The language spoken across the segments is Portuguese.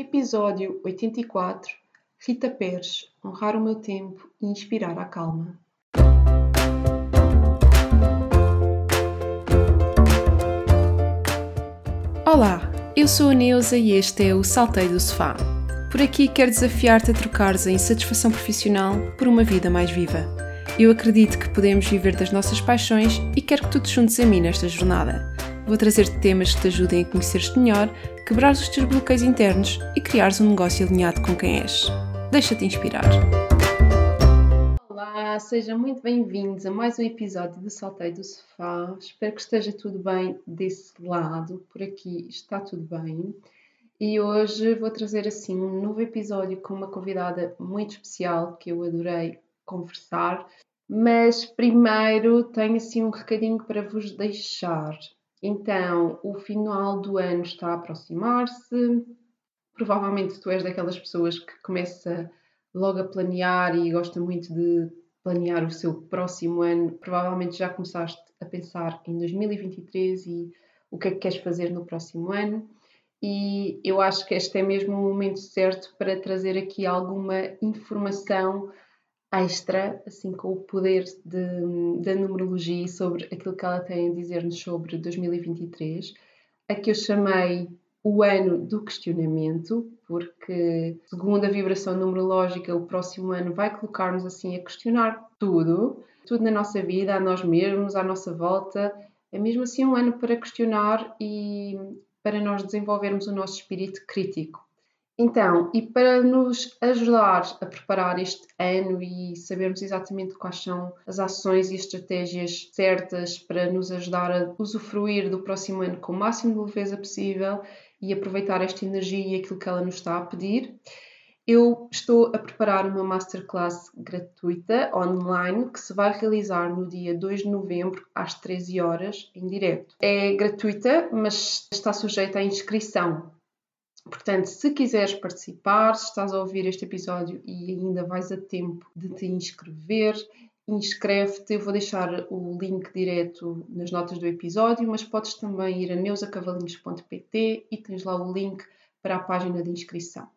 Episódio 84 Rita Pérez Honrar o meu tempo e inspirar a calma. Olá, eu sou a Neuza e este é o Salteio do Sofá. Por aqui quero desafiar-te a trocares a insatisfação profissional por uma vida mais viva. Eu acredito que podemos viver das nossas paixões e quero que tu te juntes a mim nesta jornada. Vou trazer-te temas que te ajudem a conhecer-te melhor, quebrar os teus bloqueios internos e criares um negócio alinhado com quem és. Deixa-te inspirar. Olá, sejam muito bem-vindos a mais um episódio do Salteio do Sofá. Espero que esteja tudo bem desse lado. Por aqui está tudo bem. E hoje vou trazer assim um novo episódio com uma convidada muito especial que eu adorei conversar. Mas primeiro tenho assim um recadinho para vos deixar. Então, o final do ano está a aproximar-se. Provavelmente tu és daquelas pessoas que começa logo a planear e gosta muito de planear o seu próximo ano. Provavelmente já começaste a pensar em 2023 e o que é que queres fazer no próximo ano. E eu acho que este é mesmo o momento certo para trazer aqui alguma informação extra, assim com o poder de, da numerologia sobre aquilo que ela tem a dizer-nos sobre 2023, a que eu chamei o ano do questionamento, porque segundo a vibração numerológica, o próximo ano vai colocar-nos assim a questionar tudo, tudo na nossa vida, a nós mesmos, à nossa volta. É mesmo assim um ano para questionar e para nós desenvolvermos o nosso espírito crítico. Então, e para nos ajudar a preparar este ano e sabermos exatamente quais são as ações e estratégias certas para nos ajudar a usufruir do próximo ano com o máximo de leveza possível e aproveitar esta energia e aquilo que ela nos está a pedir, eu estou a preparar uma masterclass gratuita online que se vai realizar no dia 2 de novembro às 13 horas em direto. É gratuita, mas está sujeita à inscrição. Portanto, se quiseres participar, se estás a ouvir este episódio e ainda vais a tempo de te inscrever, inscreve-te. Eu vou deixar o link direto nas notas do episódio, mas podes também ir a neusacavalinhos.pt e tens lá o link para a página de inscrição.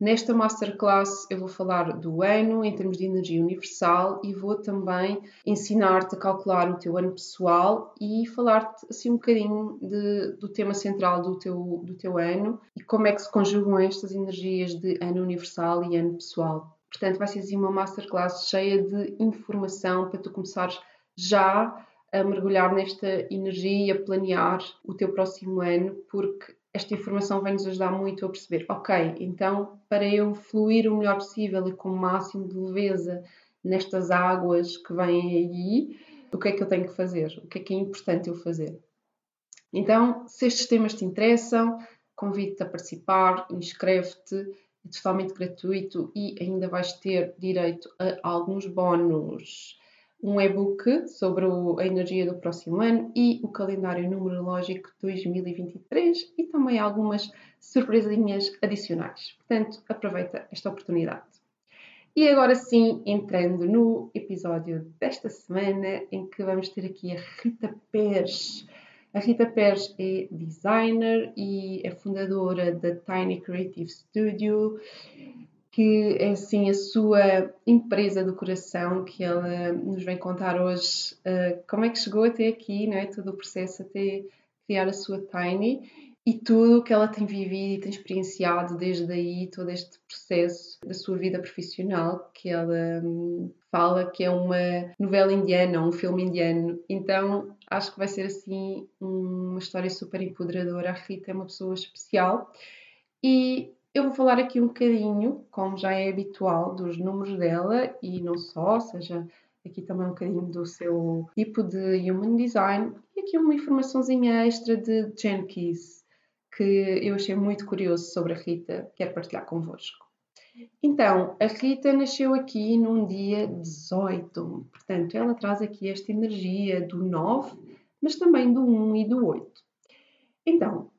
Nesta masterclass eu vou falar do ano em termos de energia universal e vou também ensinar-te a calcular o teu ano pessoal e falar-te assim um bocadinho de, do tema central do teu, do teu ano e como é que se conjugam estas energias de ano universal e ano pessoal. Portanto, vai ser assim uma masterclass cheia de informação para tu começares já a mergulhar nesta energia e a planear o teu próximo ano, porque esta informação vai nos ajudar muito a perceber, ok, então para eu fluir o melhor possível e com o máximo de leveza nestas águas que vêm aí, o que é que eu tenho que fazer? O que é que é importante eu fazer? Então, se estes temas te interessam, convido-te a participar, inscreve-te, é totalmente gratuito e ainda vais ter direito a alguns bónus um e-book sobre a energia do próximo ano e o calendário numerológico 2023 e também algumas surpresinhas adicionais. Portanto, aproveita esta oportunidade. E agora sim, entrando no episódio desta semana, em que vamos ter aqui a Rita Pérez. A Rita Pérez é designer e é fundadora da Tiny Creative Studio que é assim a sua empresa do coração, que ela nos vem contar hoje uh, como é que chegou até aqui, não é? todo o processo até criar a sua Tiny e tudo o que ela tem vivido e tem experienciado desde aí, todo este processo da sua vida profissional, que ela um, fala que é uma novela indiana, um filme indiano. Então acho que vai ser assim uma história super empoderadora. A Rita é uma pessoa especial e eu vou falar aqui um bocadinho, como já é habitual, dos números dela e não só, ou seja, aqui também um bocadinho do seu tipo de Human Design e aqui uma informaçãozinha extra de Jenkins que eu achei muito curioso sobre a Rita, quero partilhar convosco. Então, a Rita nasceu aqui num dia 18, portanto, ela traz aqui esta energia do 9, mas também do 1 e do 8. Então,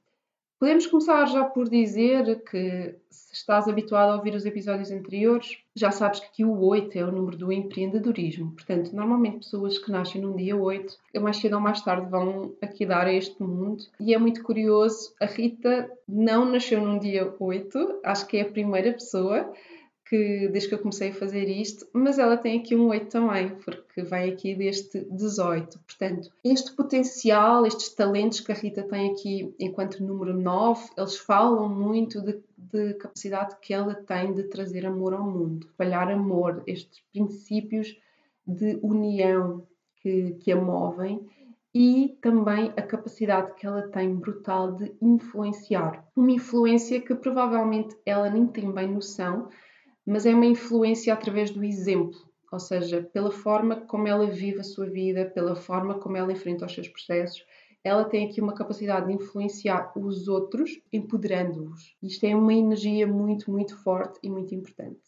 Podemos começar já por dizer que, se estás habituado a ouvir os episódios anteriores, já sabes que o 8 é o número do empreendedorismo. Portanto, normalmente pessoas que nascem num dia 8, mais cedo ou mais tarde vão aqui dar a este mundo. E é muito curioso, a Rita não nasceu num dia 8, acho que é a primeira pessoa que desde que eu comecei a fazer isto, mas ela tem aqui um 8 também, porque vai aqui deste 18. Portanto, este potencial, estes talentos que a Rita tem aqui enquanto número 9, eles falam muito de, de capacidade que ela tem de trazer amor ao mundo, espalhar amor, estes princípios de união que, que a movem e também a capacidade que ela tem brutal de influenciar. Uma influência que provavelmente ela nem tem bem noção, mas é uma influência através do exemplo, ou seja, pela forma como ela vive a sua vida, pela forma como ela enfrenta os seus processos. Ela tem aqui uma capacidade de influenciar os outros, empoderando-os. Isto é uma energia muito, muito forte e muito importante.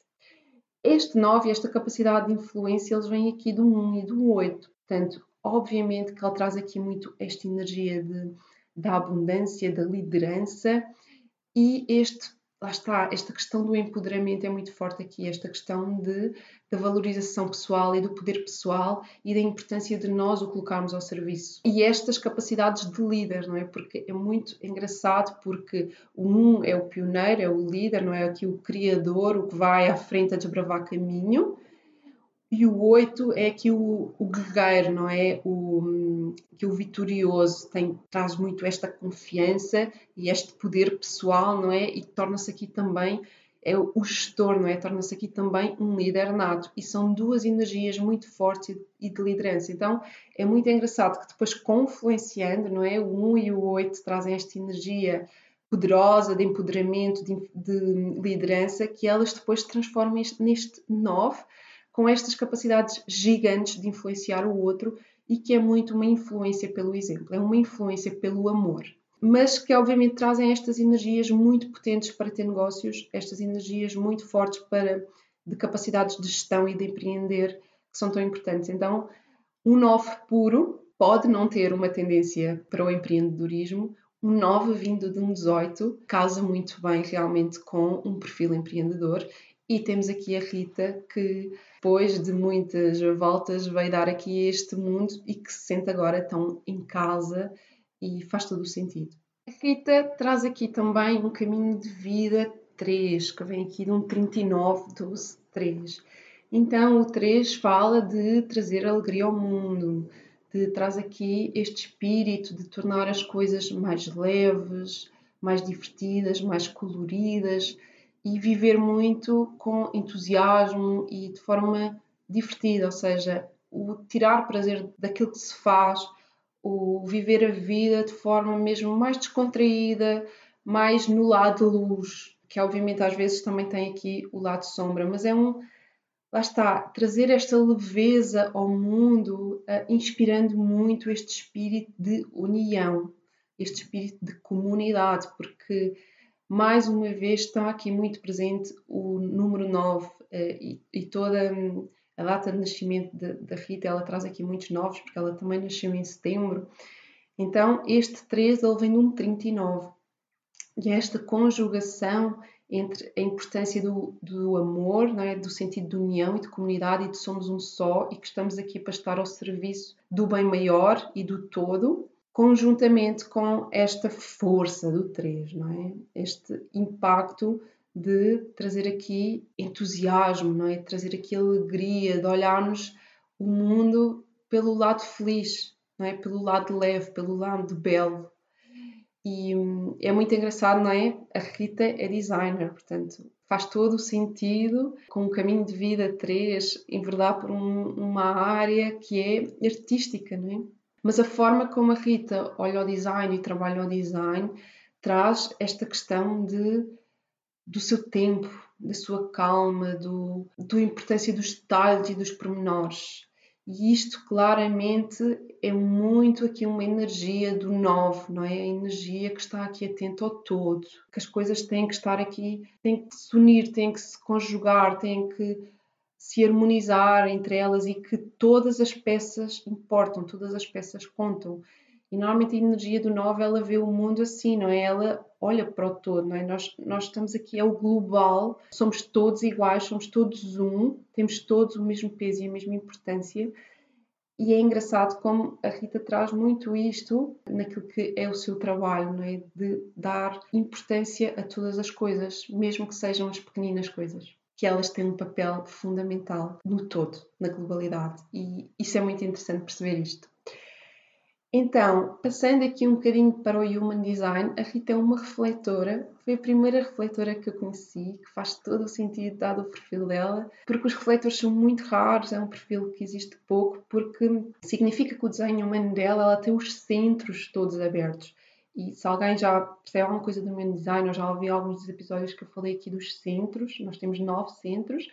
Este 9, esta capacidade de influência, eles vêm aqui do 1 e do 8. Portanto, obviamente que ele traz aqui muito esta energia de, da abundância, da liderança e este lá está, esta questão do empoderamento é muito forte aqui, esta questão de, da valorização pessoal e do poder pessoal e da importância de nós o colocarmos ao serviço. E estas capacidades de líder, não é? Porque é muito engraçado porque o um é o pioneiro, é o líder, não é? Aqui o criador, o que vai à frente a desbravar caminho. E o 8 é aqui o, o guerreiro, não é? O, que o vitorioso tem, traz muito esta confiança e este poder pessoal, não é? E torna-se aqui também é o gestor, não é? Torna-se aqui também um líder nato. E são duas energias muito fortes e de liderança. Então é muito engraçado que depois, confluenciando, não é? O 1 e o 8 trazem esta energia poderosa de empoderamento, de, de liderança, que elas depois transformam neste 9 com estas capacidades gigantes de influenciar o outro e que é muito uma influência pelo exemplo, é uma influência pelo amor. Mas que obviamente trazem estas energias muito potentes para ter negócios, estas energias muito fortes para de capacidades de gestão e de empreender que são tão importantes. Então, um 9 puro pode não ter uma tendência para o empreendedorismo, um 9 vindo de um 18 casa muito bem realmente com um perfil empreendedor e temos aqui a Rita, que depois de muitas voltas veio dar aqui este mundo e que se sente agora tão em casa e faz todo o sentido. A Rita traz aqui também um caminho de vida 3, que vem aqui de um 39, 12, 3. Então o 3 fala de trazer alegria ao mundo, de traz aqui este espírito de tornar as coisas mais leves, mais divertidas, mais coloridas, e viver muito com entusiasmo e de forma divertida, ou seja, o tirar prazer daquilo que se faz, o viver a vida de forma mesmo mais descontraída, mais no lado luz, que obviamente às vezes também tem aqui o lado sombra, mas é um lá está, trazer esta leveza ao mundo, uh, inspirando muito este espírito de união, este espírito de comunidade, porque mais uma vez está aqui muito presente o número 9 eh, e, e, toda hum, a data de nascimento da Rita, ela traz aqui muitos novos, porque ela também nasceu em setembro. Então, este 3 ele vem de um 39. E esta conjugação entre a importância do, do amor, não é? do sentido de união e de comunidade e de somos um só e que estamos aqui para estar ao serviço do bem maior e do todo, conjuntamente com esta força do 3, não é? Este impacto de trazer aqui entusiasmo, não é? Trazer aqui alegria, de olharmos o mundo pelo lado feliz, não é? Pelo lado leve, pelo lado belo. E hum, é muito engraçado, não é? A Rita é designer, portanto, faz todo o sentido com um caminho de vida 3 enverdar por um, uma área que é artística, não é? Mas a forma como a Rita olha o design e trabalha o design traz esta questão de, do seu tempo, da sua calma, do, da importância dos detalhes e dos pormenores. E isto claramente é muito aqui uma energia do novo, não é? A energia que está aqui atenta ao todo, que as coisas têm que estar aqui, têm que se unir, têm que se conjugar, têm que se harmonizar entre elas e que todas as peças importam, todas as peças contam. E normalmente a energia do 9 ela vê o mundo assim, não é? Ela olha para o todo, não é? Nós, nós estamos aqui, é o global, somos todos iguais, somos todos um, temos todos o mesmo peso e a mesma importância. E é engraçado como a Rita traz muito isto naquilo que é o seu trabalho, não é? De dar importância a todas as coisas, mesmo que sejam as pequeninas coisas que elas têm um papel fundamental no todo, na globalidade. E isso é muito interessante perceber isto. Então, passando aqui um bocadinho para o Human Design, a Rita é uma refletora, foi a primeira refletora que eu conheci, que faz todo o sentido dado o perfil dela, porque os refletores são muito raros, é um perfil que existe pouco, porque significa que o desenho humano dela ela tem os centros todos abertos. E se alguém já percebe alguma coisa do meu design, ou já ouviu alguns dos episódios que eu falei aqui dos centros, nós temos nove centros,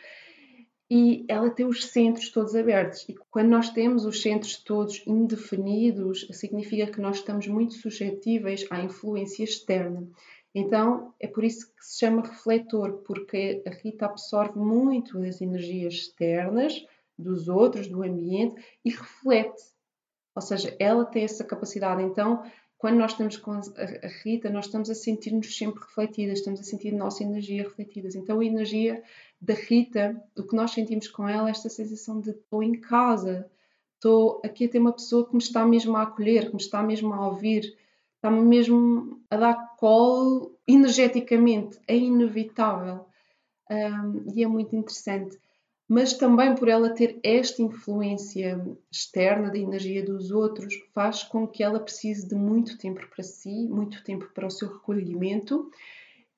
e ela tem os centros todos abertos. E quando nós temos os centros todos indefinidos, significa que nós estamos muito suscetíveis à influência externa. Então, é por isso que se chama refletor, porque a Rita absorve muito das energias externas dos outros, do ambiente e reflete. Ou seja, ela tem essa capacidade. Então, quando nós estamos com a Rita, nós estamos a sentir-nos sempre refletidas, estamos a sentir a nossa energia refletidas. Então, a energia da Rita, o que nós sentimos com ela é esta sensação de estou em casa, estou aqui a ter uma pessoa que me está mesmo a acolher, que me está mesmo a ouvir, está-me mesmo a dar colo energeticamente, é inevitável. Um, e é muito interessante mas também por ela ter esta influência externa da energia dos outros, faz com que ela precise de muito tempo para si, muito tempo para o seu recolhimento.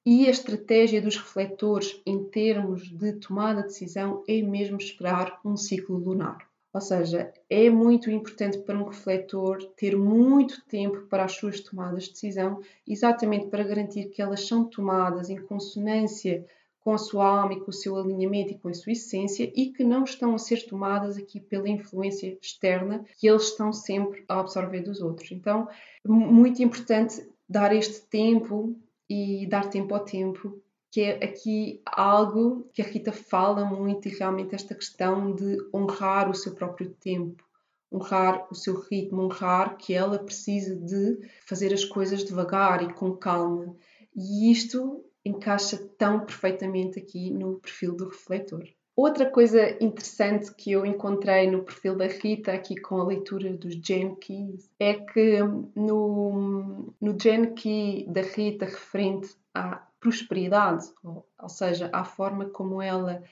E a estratégia dos refletores em termos de tomada de decisão é mesmo esperar um ciclo lunar. Ou seja, é muito importante para um refletor ter muito tempo para as suas tomadas de decisão, exatamente para garantir que elas são tomadas em consonância com a sua alma e com o seu alinhamento e com a sua essência e que não estão a ser tomadas aqui pela influência externa que eles estão sempre a absorver dos outros. Então, muito importante dar este tempo e dar tempo ao tempo, que é aqui algo que a Rita fala muito e realmente esta questão de honrar o seu próprio tempo, honrar o seu ritmo, honrar que ela precisa de fazer as coisas devagar e com calma. E isto encaixa tão perfeitamente aqui no perfil do refletor. Outra coisa interessante que eu encontrei no perfil da Rita, aqui com a leitura dos Gene Keys, é que no, no Gene Key da Rita referente à prosperidade, ou, ou seja, à forma como ela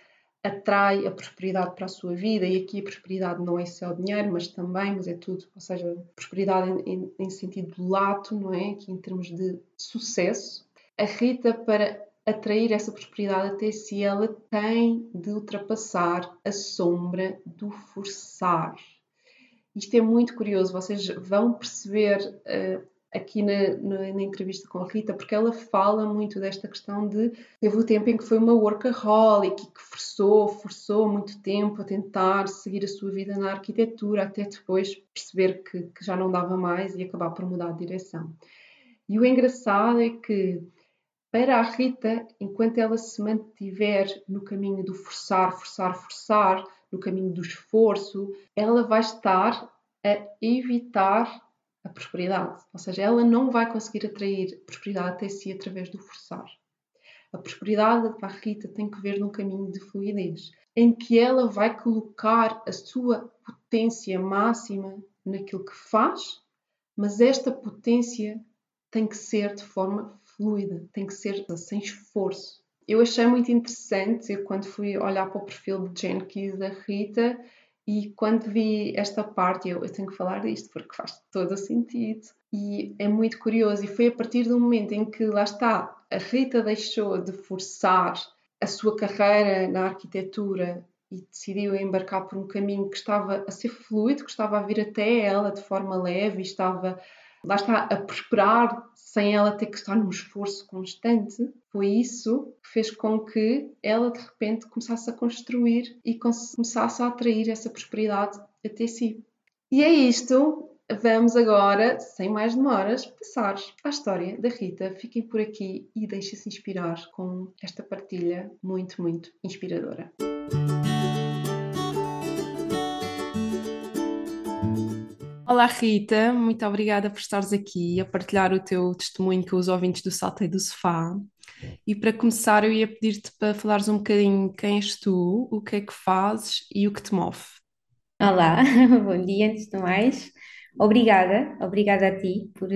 atrai a prosperidade para a sua vida, e aqui a prosperidade não é só o dinheiro, mas também, mas é tudo, ou seja, prosperidade em, em, em sentido lato, não é? Aqui em termos de sucesso, a Rita, para atrair essa prosperidade até si, ela tem de ultrapassar a sombra do forçar. Isto é muito curioso, vocês vão perceber uh, aqui na, na, na, entrevista com a Rita, porque ela fala muito desta questão de teve o tempo em que foi uma workaholic que forçou, forçou muito tempo a tentar seguir a sua vida na arquitetura, até depois perceber que, que já não dava mais e acabar por mudar de direção. E o engraçado é que para a Rita, enquanto ela se mantiver no caminho do forçar, forçar, forçar, no caminho do esforço, ela vai estar a evitar a prosperidade. Ou seja, ela não vai conseguir atrair prosperidade até si através do forçar. A prosperidade para a Rita tem que ver num caminho de fluidez, em que ela vai colocar a sua potência máxima naquilo que faz, mas esta potência tem que ser de forma fluida, tem que ser sem esforço. Eu achei muito interessante quando fui olhar para o perfil de Jane Keys da Rita e quando vi esta parte, eu, eu tenho que falar disto porque faz todo o sentido e é muito curioso. E foi a partir do momento em que lá está, a Rita deixou de forçar a sua carreira na arquitetura e decidiu embarcar por um caminho que estava a ser fluido, que estava a vir até ela de forma leve e estava lá está, a prosperar sem ela ter que estar num esforço constante, foi isso que fez com que ela de repente começasse a construir e começasse a atrair essa prosperidade até si. E é isto. Vamos agora, sem mais demoras, passar à história da Rita. Fiquem por aqui e deixem-se inspirar com esta partilha muito, muito inspiradora. Olá Rita, muito obrigada por estares aqui a partilhar o teu testemunho com os ouvintes do Salteio do Sofá. E para começar, eu ia pedir-te para falares um bocadinho quem és tu, o que é que fazes e o que te move. Olá, bom dia, antes de mais. Obrigada, obrigada a ti por,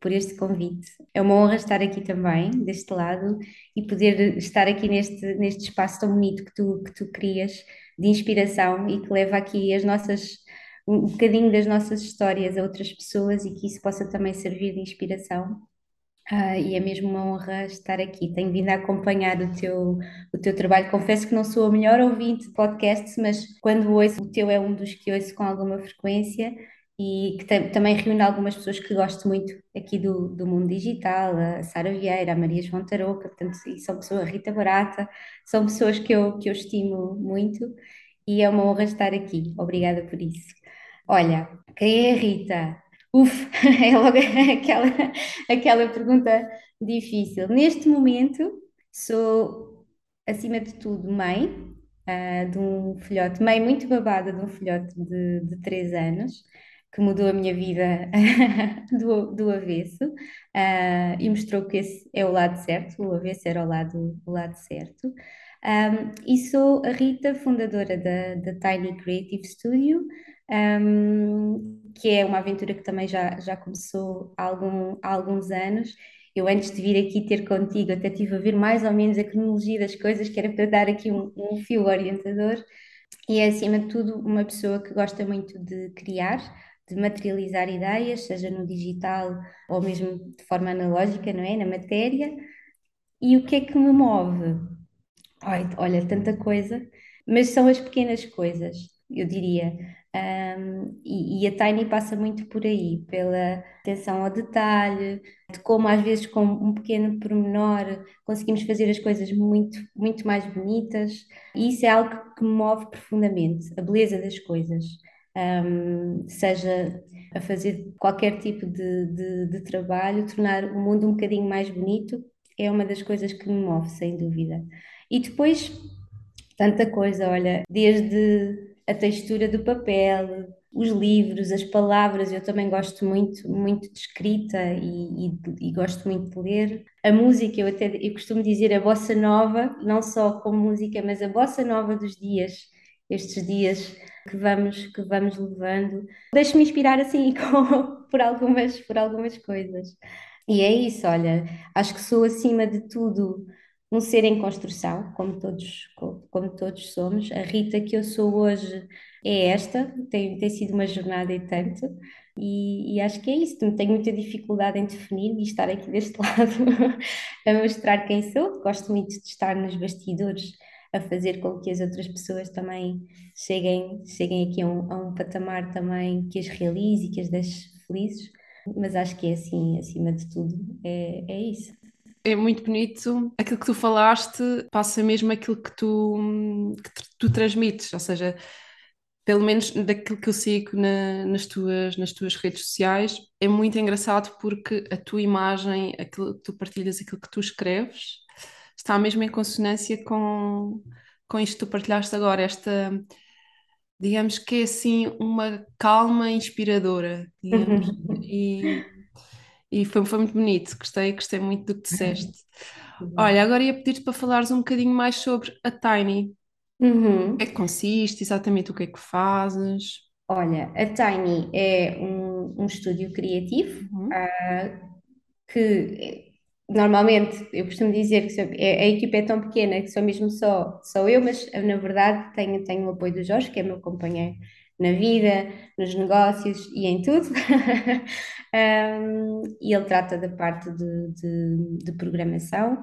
por este convite. É uma honra estar aqui também, deste lado, e poder estar aqui neste, neste espaço tão bonito que tu, que tu crias, de inspiração e que leva aqui as nossas, um bocadinho das nossas histórias a outras pessoas e que isso possa também servir de inspiração. Ah, e é mesmo uma honra estar aqui. Tenho vindo a acompanhar o teu, o teu trabalho. Confesso que não sou a melhor ouvinte de podcasts, mas quando ouço, o teu é um dos que ouço com alguma frequência e que também reúne algumas pessoas que gosto muito aqui do, do mundo digital, a Sara Vieira, a Maria João Tarouca, portanto, e são pessoas, a Rita Barata, são pessoas que eu, que eu estimo muito e é uma honra estar aqui. Obrigada por isso. Olha, quem é a Rita? Uf, é logo aquela, aquela pergunta difícil. Neste momento, sou, acima de tudo, mãe uh, de um filhote, mãe muito babada de um filhote de, de 3 anos, que mudou a minha vida do, do avesso uh, e mostrou que esse é o lado certo, o avesso era o lado, o lado certo. Um, e sou a Rita, fundadora da, da Tiny Creative Studio, um, que é uma aventura que também já, já começou há, algum, há alguns anos. Eu, antes de vir aqui ter contigo, até estive a ver mais ou menos a cronologia das coisas, que era para dar aqui um, um fio orientador. E é, acima de tudo, uma pessoa que gosta muito de criar, de materializar ideias, seja no digital ou mesmo de forma analógica, não é? Na matéria. E o que é que me move? Ai, olha, tanta coisa, mas são as pequenas coisas, eu diria. Um, e, e, a Tiny passa muito por aí, pela atenção ao detalhe, de como às vezes com um pequeno pormenor conseguimos fazer as coisas muito, muito mais bonitas, e isso é algo que me move profundamente, a beleza das coisas. Um, seja a fazer qualquer tipo de, de, de trabalho, tornar o mundo um bocadinho mais bonito, é uma das coisas que me move, sem dúvida. E depois, tanta coisa, olha, desde a textura do papel, os livros, as palavras, eu também gosto muito, muito de escrita e, e, e, gosto muito de ler. A música, eu até eu costumo dizer a bossa nova, não só como música, mas a bossa nova dos dias, estes dias que vamos, que vamos levando. Deixo-me inspirar assim com, por, algumas, por algumas coisas. E é isso, olha, acho que sou acima de tudo um ser em construção, como todos, como todos somos. A Rita que eu sou hoje é esta, tem, tem sido uma jornada e tanto, e, e, acho que é isso. Tenho muita dificuldade em definir e estar aqui deste lado a mostrar quem sou. Gosto muito de estar nos bastidores a fazer com que as outras pessoas também cheguem, cheguem aqui a um, a um patamar também que as realize e que as deixe felizes. Mas acho que é assim, acima de tudo, é, é isso é muito bonito. Aquilo que tu falaste passa mesmo aquilo que tu, que tu transmites, ou seja, pelo menos daquilo que eu sigo na, nas, tuas, nas tuas redes sociais, é muito engraçado porque a tua imagem, aquilo que tu partilhas, aquilo que tu escreves, está mesmo em consonância com, com isto que tu partilhaste agora, esta, digamos que é assim, uma calma inspiradora, digamos, uhum. e e foi, foi muito bonito, gostei, gostei muito do que disseste. Olha, agora ia pedir-te para falares um bocadinho mais sobre a Tiny. Uhum. O que é que consiste, exatamente o que é que fazes? Olha, a Tiny é um, um estúdio criativo Uhum. uh, que normalmente eu costumo dizer que é, a equipa é tão pequena que sou mesmo só, só eu, mas na verdade tenho, tenho o apoio do Jorge, que é meu companheiro na vida, nos negócios e em tudo. um, e ele trata da parte de, de, de, programação.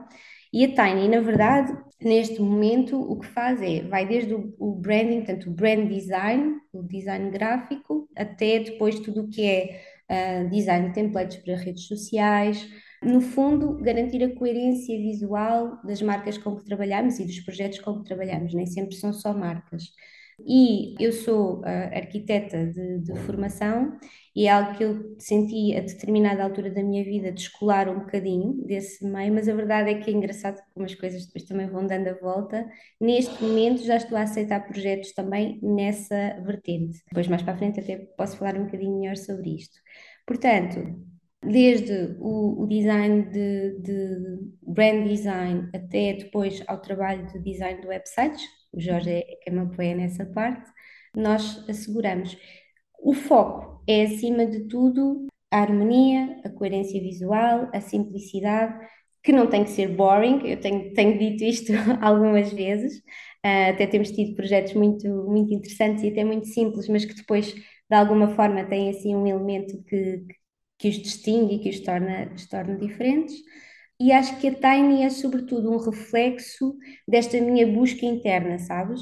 E a Tiny, na verdade, neste momento, o que faz é, vai desde o, o branding, portanto, o brand design, o design gráfico, até depois tudo o que é uh, design de templates para redes sociais, no fundo, garantir a coerência visual das marcas com que trabalhamos e dos projetos com que trabalhamos, nem sempre são só marcas. E eu sou uh, arquiteta de, de, formação e é algo que eu senti a determinada altura da minha vida descolar um bocadinho desse meio, mas a verdade é que é engraçado como as coisas depois também vão dando a volta. Neste momento já estou a aceitar projetos também nessa vertente. Depois mais para a frente até posso falar um bocadinho melhor sobre isto. Portanto, desde o, o design de, de, brand design até depois ao trabalho de design de websites, o Jorge é quem me apoia nessa parte, nós asseguramos. O foco é, acima de tudo, a harmonia, a coerência visual, a simplicidade, que não tem que ser boring, eu tenho, tenho dito isto algumas vezes, uh, até temos tido projetos muito, muito interessantes e até muito simples, mas que depois, de alguma forma, têm assim um elemento que, que os distingue e que os torna, os torna diferentes. E acho que a Tiny é, sobretudo, um reflexo desta minha busca interna, sabes?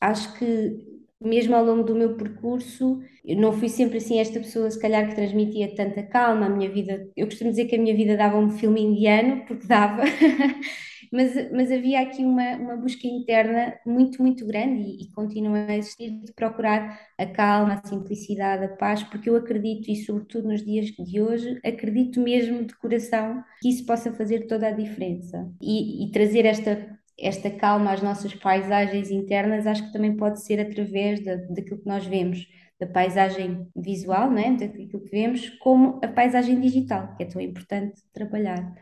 Acho que, mesmo ao longo do meu percurso, eu não fui sempre assim esta pessoa, se calhar, que transmitia tanta calma. A minha vida, eu costumo dizer que a minha vida dava um filme indiano, porque dava. mas, mas havia aqui uma, uma busca interna muito, muito grande e, e continua a existir de procurar a calma, a simplicidade, a paz, porque eu acredito, e sobretudo nos dias de hoje, acredito mesmo de coração que isso possa fazer toda a diferença e, e trazer esta esta calma às nossas paisagens internas, acho que também pode ser através da, daquilo que nós vemos, da paisagem visual, né, daquilo que vemos, como a paisagem digital, que é tão importante trabalhar.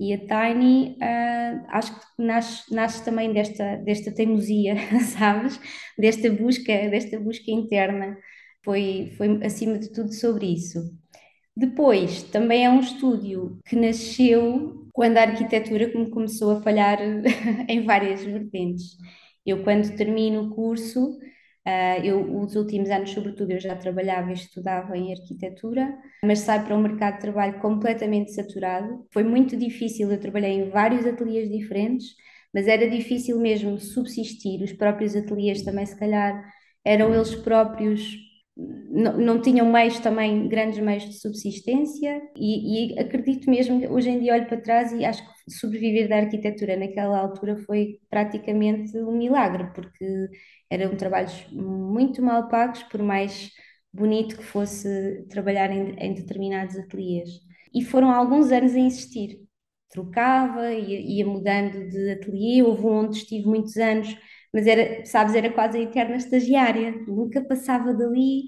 E a Tiny, uh, acho que nasce, nasce também desta, desta teimosia, sabes? Desta busca, desta busca interna. Foi, foi acima de tudo sobre isso. Depois, também é um estúdio que nasceu quando a arquitetura começou a falhar em várias vertentes. Eu, quando termino o curso, Uh, eu, os últimos anos, sobretudo, eu já trabalhava e estudava em arquitetura, mas saio para um mercado de trabalho completamente saturado. Foi muito difícil, eu trabalhei em vários ateliês diferentes, mas era difícil mesmo subsistir. Os próprios ateliês também, se calhar, eram eles próprios não, não tinham meios também, grandes meios de subsistência e, e, acredito mesmo, hoje em dia olho para trás e acho que sobreviver da arquitetura naquela altura foi praticamente um milagre, porque eram trabalhos muito mal pagos, por mais bonito que fosse trabalhar em, em determinados ateliês. E foram alguns anos a insistir. Trocava, ia, ia mudando de ateliê, houve um onde estive muitos anos mas era, sabes, era quase a eterna estagiária, nunca passava dali.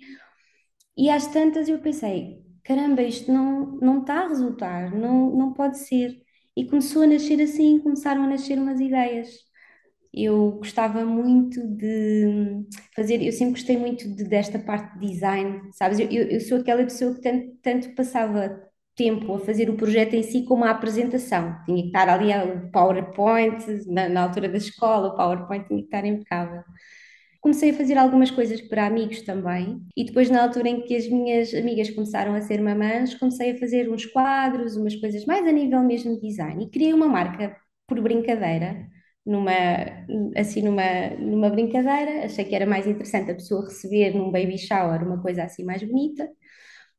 E às tantas eu pensei, caramba, isto não, não está a resultar, não, não pode ser. E começou a nascer assim, começaram a nascer umas ideias. Eu gostava muito de fazer, eu sempre gostei muito de, desta parte de design, sabes? Eu, eu, sou aquela pessoa que tanto, tanto passava tempo a fazer o projeto em si como a apresentação. Tinha que estar ali o PowerPoint, na, na, altura da escola, o PowerPoint tinha que estar impecável. Comecei a fazer algumas coisas para amigos também, e depois, na altura em que as minhas amigas começaram a ser mamãs, comecei a fazer uns quadros, umas coisas mais a nível mesmo de design, e criei uma marca por brincadeira, numa, assim, numa, numa brincadeira. Achei que era mais interessante a pessoa receber num baby shower uma coisa assim mais bonita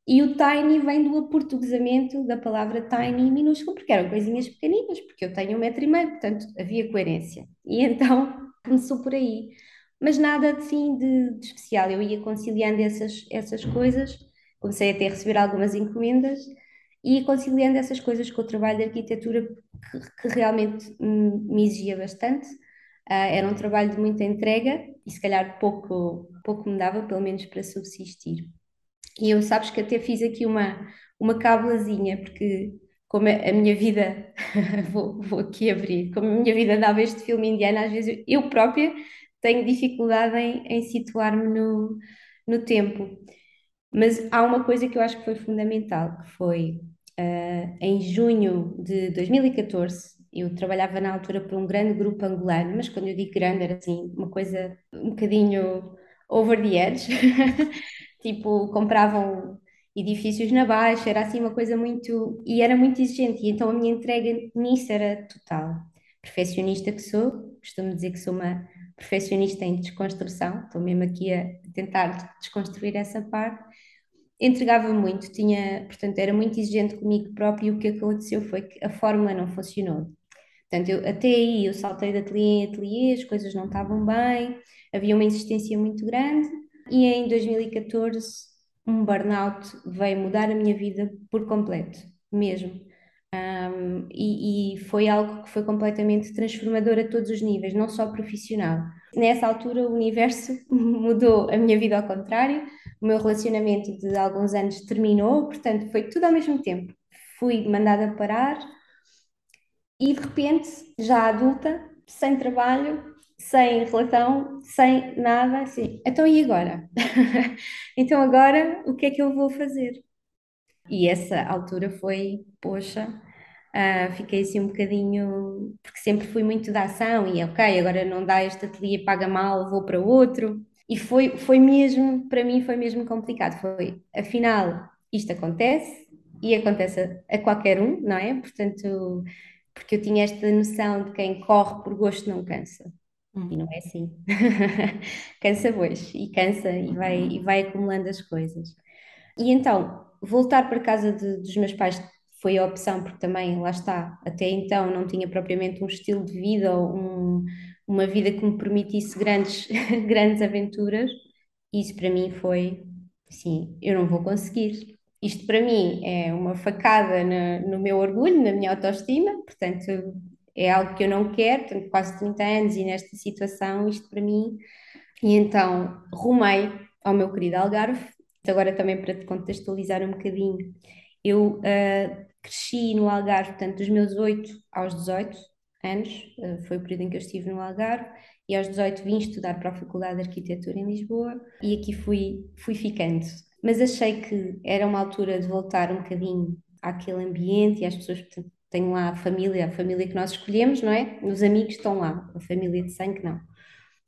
e o tiny vem do aportuguesamento da palavra tiny minúsculo, porque eram coisinhas pequeninas, porque eu tenho um metro e meio, portanto havia coerência. E então começou por aí. Mas nada assim de, de especial, eu ia conciliando essas, essas coisas, comecei a ter receber algumas encomendas e conciliando essas coisas com o trabalho de arquitetura que, que realmente me exigia bastante. Uh, era um trabalho de muita entrega e se calhar pouco, pouco me dava, pelo menos para subsistir. E eu sabes que até fiz aqui uma, uma cabulazinha, porque como a minha vida, vou, vou aqui abrir, como a minha vida dava este filme indiano, às vezes eu própria tenho dificuldade em, em situar-me no, no tempo. Mas há uma coisa que eu acho que foi fundamental, que foi uh, em junho de 2014, eu trabalhava na altura para um grande grupo angolano, mas quando eu digo grande era assim, uma coisa um bocadinho over the edge, tipo, compravam edifícios na Baixa, era assim uma coisa muito. e era muito exigente, e então a minha entrega nisso era total. Perfeccionista que sou, costumo dizer que sou uma perfeccionista em desconstrução, estou mesmo aqui a tentar desconstruir essa parte. Entregava muito, tinha, portanto, era muito exigente comigo próprio e o que aconteceu foi que a fórmula não funcionou. Portanto, eu, até aí eu saltei de ateliê em ateliê, as coisas não estavam bem, havia uma insistência muito grande e em 2014 um burnout veio mudar a minha vida por completo, mesmo. Um, e, e, foi algo que foi completamente transformador a todos os níveis, não só profissional. Nessa altura, o universo mudou a minha vida ao contrário, o meu relacionamento de alguns anos terminou, portanto, foi tudo ao mesmo tempo. Fui mandada parar e, de repente, já adulta, sem trabalho, sem relação, sem nada, assim. Então, e agora? então, agora, o que é que eu vou fazer? E essa altura foi, poxa, uh, fiquei assim um bocadinho, porque sempre fui muito da ação e ok, agora não dá este ateliê, paga mal, vou para outro. E foi, foi mesmo, para mim foi mesmo complicado. Foi, afinal, isto acontece e acontece a, a qualquer um, não é? Portanto, porque eu tinha esta noção de quem corre por gosto não cansa. Hum. E não é assim. cansa pois, e cansa e vai, e vai acumulando as coisas. E então, voltar para casa de, dos meus pais foi a opção, porque também, lá está, até então não tinha propriamente um estilo de vida ou um, uma vida que me permitisse grandes, grandes aventuras. Isso para mim foi, sim, eu não vou conseguir. Isto para mim é uma facada no, no meu orgulho, na minha autoestima, portanto é algo que eu não quero, tenho quase 30 anos e nesta situação, isto para mim. E então rumei ao meu querido Algarve, agora também para te contextualizar um bocadinho, eu uh, cresci no Algarve, portanto, dos meus 8 aos 18 anos, uh, foi o período em que eu estive no Algarve, e aos 18 vim estudar para a Faculdade de Arquitetura em Lisboa, e aqui fui, fui ficando. Mas achei que era uma altura de voltar um bocadinho àquele ambiente e às pessoas, portanto, tenho lá a família, a família que nós escolhemos, não é? Os amigos estão lá, a família de sangue não.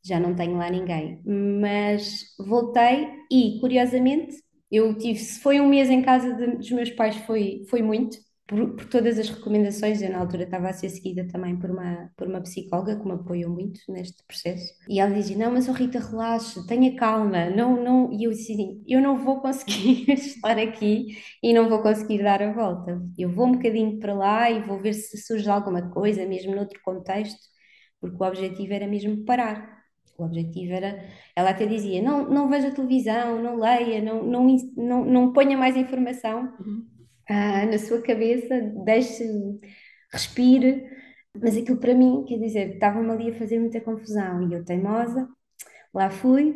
Já não tenho lá ninguém. Mas voltei e, curiosamente, eu tive, se foi um mês em casa de, dos meus pais, foi, foi muito, por, por, todas as recomendações. Eu, na altura, estava a ser seguida também por uma, por uma psicóloga que me apoiou muito neste processo. E ela dizia: Não, mas oh Rita, relaxa, tenha calma. Não, não. E eu disse assim: Eu não vou conseguir estar aqui e não vou conseguir dar a volta. Eu vou um bocadinho para lá e vou ver se surge alguma coisa, mesmo noutro contexto, porque o objetivo era mesmo parar. O objetivo era. Ela até dizia: não, não veja televisão, não leia, não, não, não, não ponha mais informação uhum. ah, na sua cabeça, deixe, respire. Mas aquilo para mim, quer dizer, estava-me ali a fazer muita confusão e eu, teimosa, lá fui,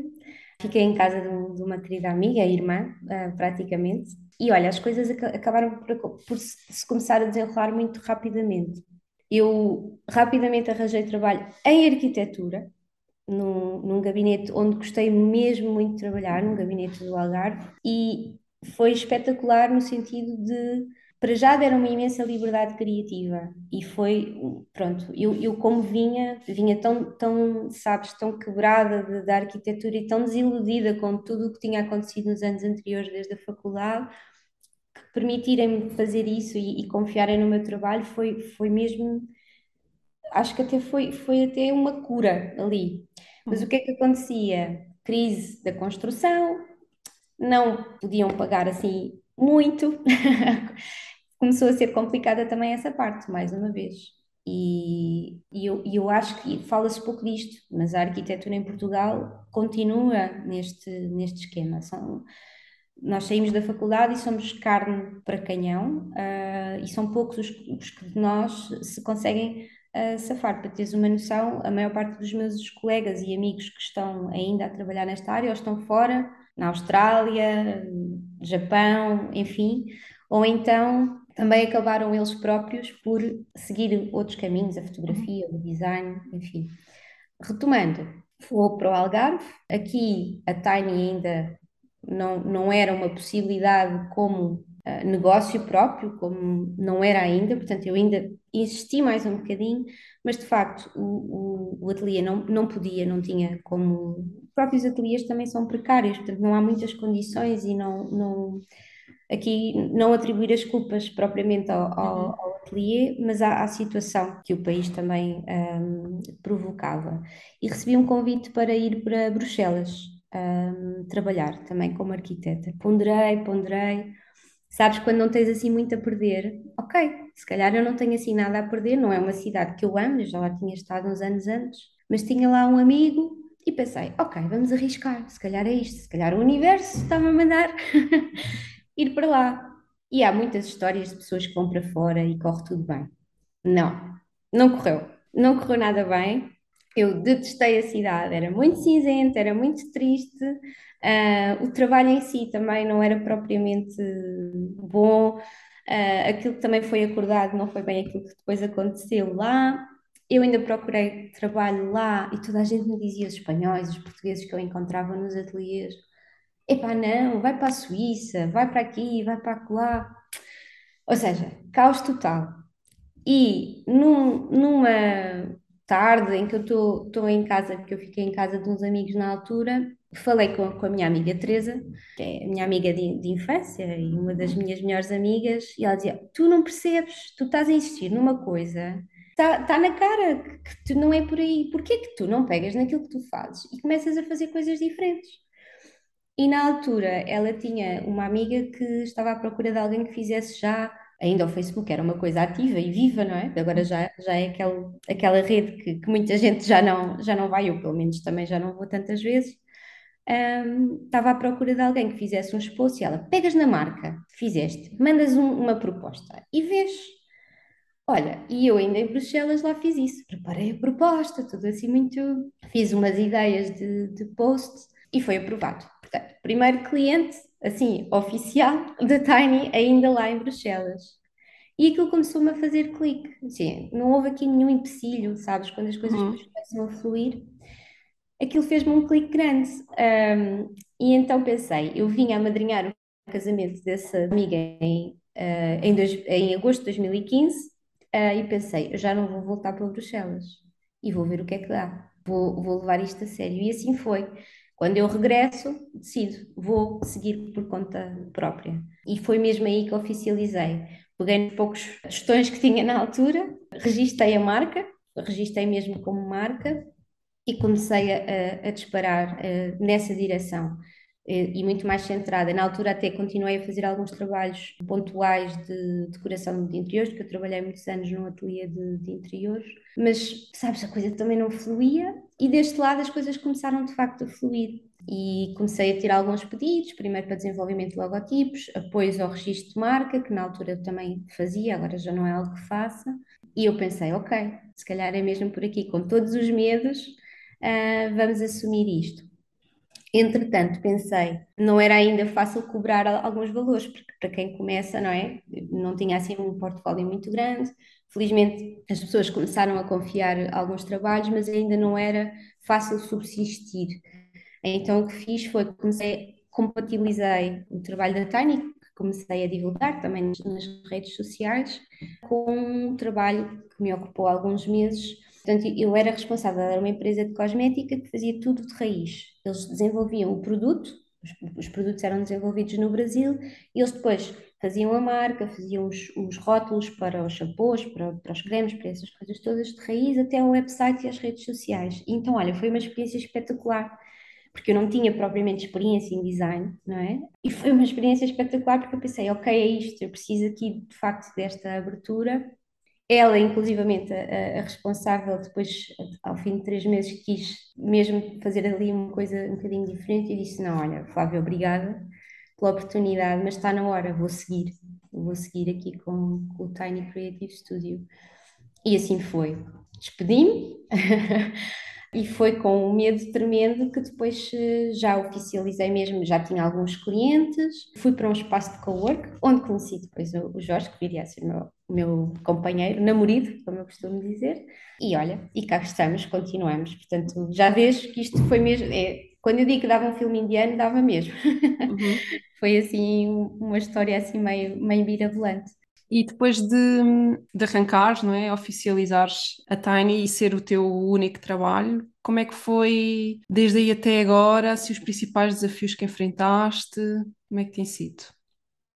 fiquei em casa de, de uma querida amiga, a irmã, ah, praticamente, e olha, as coisas acabaram por, por se começar a desenrolar muito rapidamente. Eu rapidamente arranjei trabalho em arquitetura, num, num gabinete onde gostei mesmo muito de trabalhar, num gabinete do Algarve, e foi espetacular no sentido de para já deram uma imensa liberdade criativa. E foi, pronto, eu, eu como vinha, vinha tão, tão, sabes, tão quebrada de, da arquitetura e tão desiludida com tudo o que tinha acontecido nos anos anteriores desde a faculdade, que permitirem-me fazer isso e, e confiarem no meu trabalho foi, foi mesmo, acho que até foi, foi até uma cura ali, mas o que é que acontecia? Crise da construção, não podiam pagar assim muito. Começou a ser complicada também essa parte, mais uma vez. E, e eu, eu acho que fala-se pouco disto, mas a arquitetura em Portugal continua neste, neste esquema. São, nós saímos da faculdade e somos carne para canhão, uh, e são poucos os, os que de nós se conseguem a safar. Para teres uma noção, a maior parte dos meus colegas e amigos que estão ainda a trabalhar nesta área ou estão fora, na Austrália, Japão, enfim, ou então também acabaram eles próprios por seguir outros caminhos, a fotografia, o design, enfim. Retomando, vou para o Algarve, aqui a Tiny ainda não, não era uma possibilidade como uh, negócio próprio, como não era ainda, portanto eu ainda insisti mais um bocadinho, mas de facto o, o, o ateliê não, não podia, não tinha como. Os próprios ateliês também são precários, portanto não há muitas condições e não. não aqui não atribuir as culpas propriamente ao, ao, uhum. ao ateliê, mas à, à, situação que o país também um, provocava. E recebi um convite para ir para Bruxelas um, trabalhar também como arquiteta. Ponderei, ponderei, Sabes, quando não tens assim muito a perder, ok, se calhar eu não tenho assim nada a perder, não é uma cidade que eu amo, eu já lá tinha estado uns anos antes, mas tinha lá um amigo e pensei, ok, vamos arriscar, se calhar é isto, se calhar o universo está-me a mandar ir para lá. E há muitas histórias de pessoas que vão para fora e corre tudo bem. Não, não correu. Não correu nada bem. Eu detestei a cidade, era muito cinzenta, era muito triste. Uh, o trabalho em si também não era propriamente bom. Uh, aquilo que também foi acordado não foi bem aquilo que depois aconteceu lá. Eu ainda procurei trabalho lá e toda a gente me dizia, os espanhóis, os portugueses que eu encontrava nos ateliês, epá, não, vai para a Suíça, vai para aqui, vai para lá. Ou seja, caos total. E num, numa tarde em que eu estou em casa, porque eu fiquei em casa de uns amigos na altura, falei com, com a minha amiga Teresa, que é a minha amiga de, de infância e uma das minhas melhores amigas, e ela dizia: Tu não percebes, tu estás a insistir numa coisa, está tá na cara que, que tu não é por aí, porquê que tu não pegas naquilo que tu fazes e começas a fazer coisas diferentes? E na altura ela tinha uma amiga que estava à procura de alguém que fizesse já ainda o Facebook era uma coisa ativa e viva, não é? Agora já, já é aquele, aquela rede que, que, muita gente já não, já não vai, eu pelo menos também já não vou tantas vezes. Um, estava à procura de alguém que fizesse um esposo e ela, pegas na marca, fizeste, mandas um, uma proposta e vês. Olha, e eu ainda em Bruxelas lá fiz isso, preparei a proposta, tudo assim muito. Fiz umas ideias de, de post e foi aprovado. Portanto, primeiro cliente, assim, oficial da Tiny, ainda lá em Bruxelas. E aquilo começou-me a fazer clique. Não houve aqui nenhum empecilho, sabes? Quando as coisas uhum. começam a fluir, aquilo fez-me um clique grande. Um, e então pensei, eu vinha a madrinhar o casamento dessa amiga em, uh, em, dois, em agosto de 2015 uh, ah, e pensei, eu já não vou voltar para Bruxelas e vou ver o que é que dá. Vou, vou levar isto a sério. E assim foi. Quando eu regresso, decido, vou seguir por conta própria. E foi mesmo aí que oficializei. Peguei poucos questões que tinha na altura, registrei a marca, registrei mesmo como marca e comecei a, a disparar uh, nessa direção e muito mais centrada. Na altura até continuei a fazer alguns trabalhos pontuais de decoração de interiores, porque eu trabalhei muitos anos num ateliê de, de interiores, mas sabes, a coisa também não fluía e deste lado as coisas começaram de facto a fluir. E comecei a ter alguns pedidos, primeiro para desenvolvimento de logotipos, apoios ao registro de marca, que na altura eu também fazia, agora já não é algo que faça. E eu pensei, ok, se calhar é mesmo por aqui, com todos os medos, uh, vamos assumir isto. Entretanto, pensei, não era ainda fácil cobrar alguns valores, porque para quem começa, não é? Não tinha assim um portfólio muito grande. Felizmente, as pessoas começaram a confiar alguns trabalhos, mas ainda não era fácil subsistir. Então, o que fiz foi comecei, compatibilizei o trabalho da Tiny, que comecei a divulgar também nas, nas redes sociais, com um trabalho que me ocupou alguns meses Portanto, eu era responsável, era uma empresa de cosmética que fazia tudo de raiz. Eles desenvolviam o produto, os, os produtos eram desenvolvidos no Brasil, e eles depois faziam a marca, faziam os, os rótulos para os shampoos, para, para, os cremes, para essas coisas todas de raiz, até o website e as redes sociais. Então, olha, foi uma experiência espetacular, porque eu não tinha propriamente experiência em design, não é? E foi uma experiência espetacular porque eu pensei, ok, é isto, eu preciso aqui de facto desta abertura ela, inclusivamente, a, a, responsável, depois, ao fim de três meses, quis mesmo fazer ali uma coisa um bocadinho diferente e disse: Não, olha, Flávia, obrigada pela oportunidade, mas está na hora, vou seguir, vou seguir aqui com, com o Tiny Creative Studio. E assim foi. Despedi-me. E foi com um medo tremendo que depois eh, já oficializei mesmo, já tinha alguns clientes, fui para um espaço de co-work, onde conheci depois o Jorge, que viria a ser meu, meu companheiro, namorado, como eu costumo dizer, e olha, e cá estamos, continuamos, portanto, já vejo que isto foi mesmo, é, quando eu digo que dava um filme indiano, dava mesmo. Uhum. foi assim, uma história assim meio, meio mirabolante. E depois de, de arrancares, não é? Oficializares a Tiny e ser o teu único trabalho, como é que foi desde aí até agora? Se os principais desafios que enfrentaste, como é que tem sido?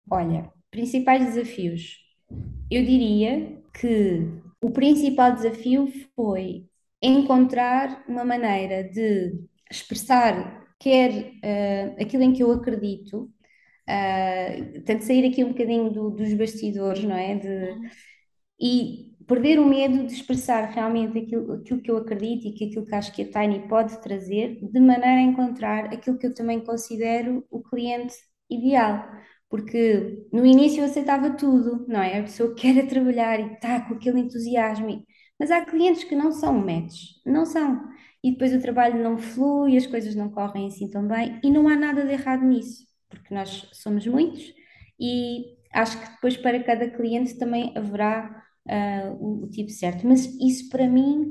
Olha, principais desafios. Eu diria que o principal desafio foi encontrar uma maneira de expressar quer uh, aquilo em que eu acredito, Uh, tanto sair aqui um bocadinho do, dos bastidores, não é? De, e perder o medo de expressar realmente aquilo, aquilo que eu acredito e que aquilo que acho que a Tiny pode trazer, de maneira a encontrar aquilo que eu também considero o cliente ideal. Porque no início eu aceitava tudo, não é? A pessoa quer trabalhar e está com aquele entusiasmo. Mas há clientes que não são matches, não são. E depois o trabalho não flui, as coisas não correm assim tão bem, e não há nada de errado nisso, porque nós somos muitos e acho que depois para cada cliente também haverá uh, o, o, tipo certo. Mas isso para mim,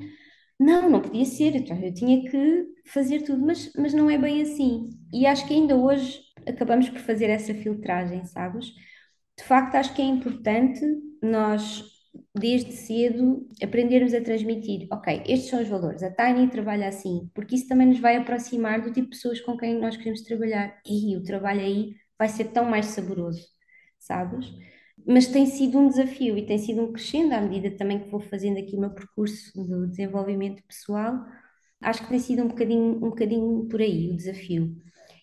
não, não podia ser. Então, eu tinha que fazer tudo, mas, mas não é bem assim. E acho que ainda hoje acabamos por fazer essa filtragem, sabes? De facto, acho que é importante nós, desde cedo, aprendermos a transmitir: ok, estes são os valores, a Tiny trabalha assim, porque isso também nos vai aproximar do tipo de pessoas com quem nós queremos trabalhar. E o trabalho aí vai ser tão mais saboroso, sabes? mas tem sido um desafio e tem sido um crescendo à medida também que vou fazendo aqui o meu percurso do desenvolvimento pessoal. Acho que tem sido um bocadinho, um bocadinho por aí o desafio.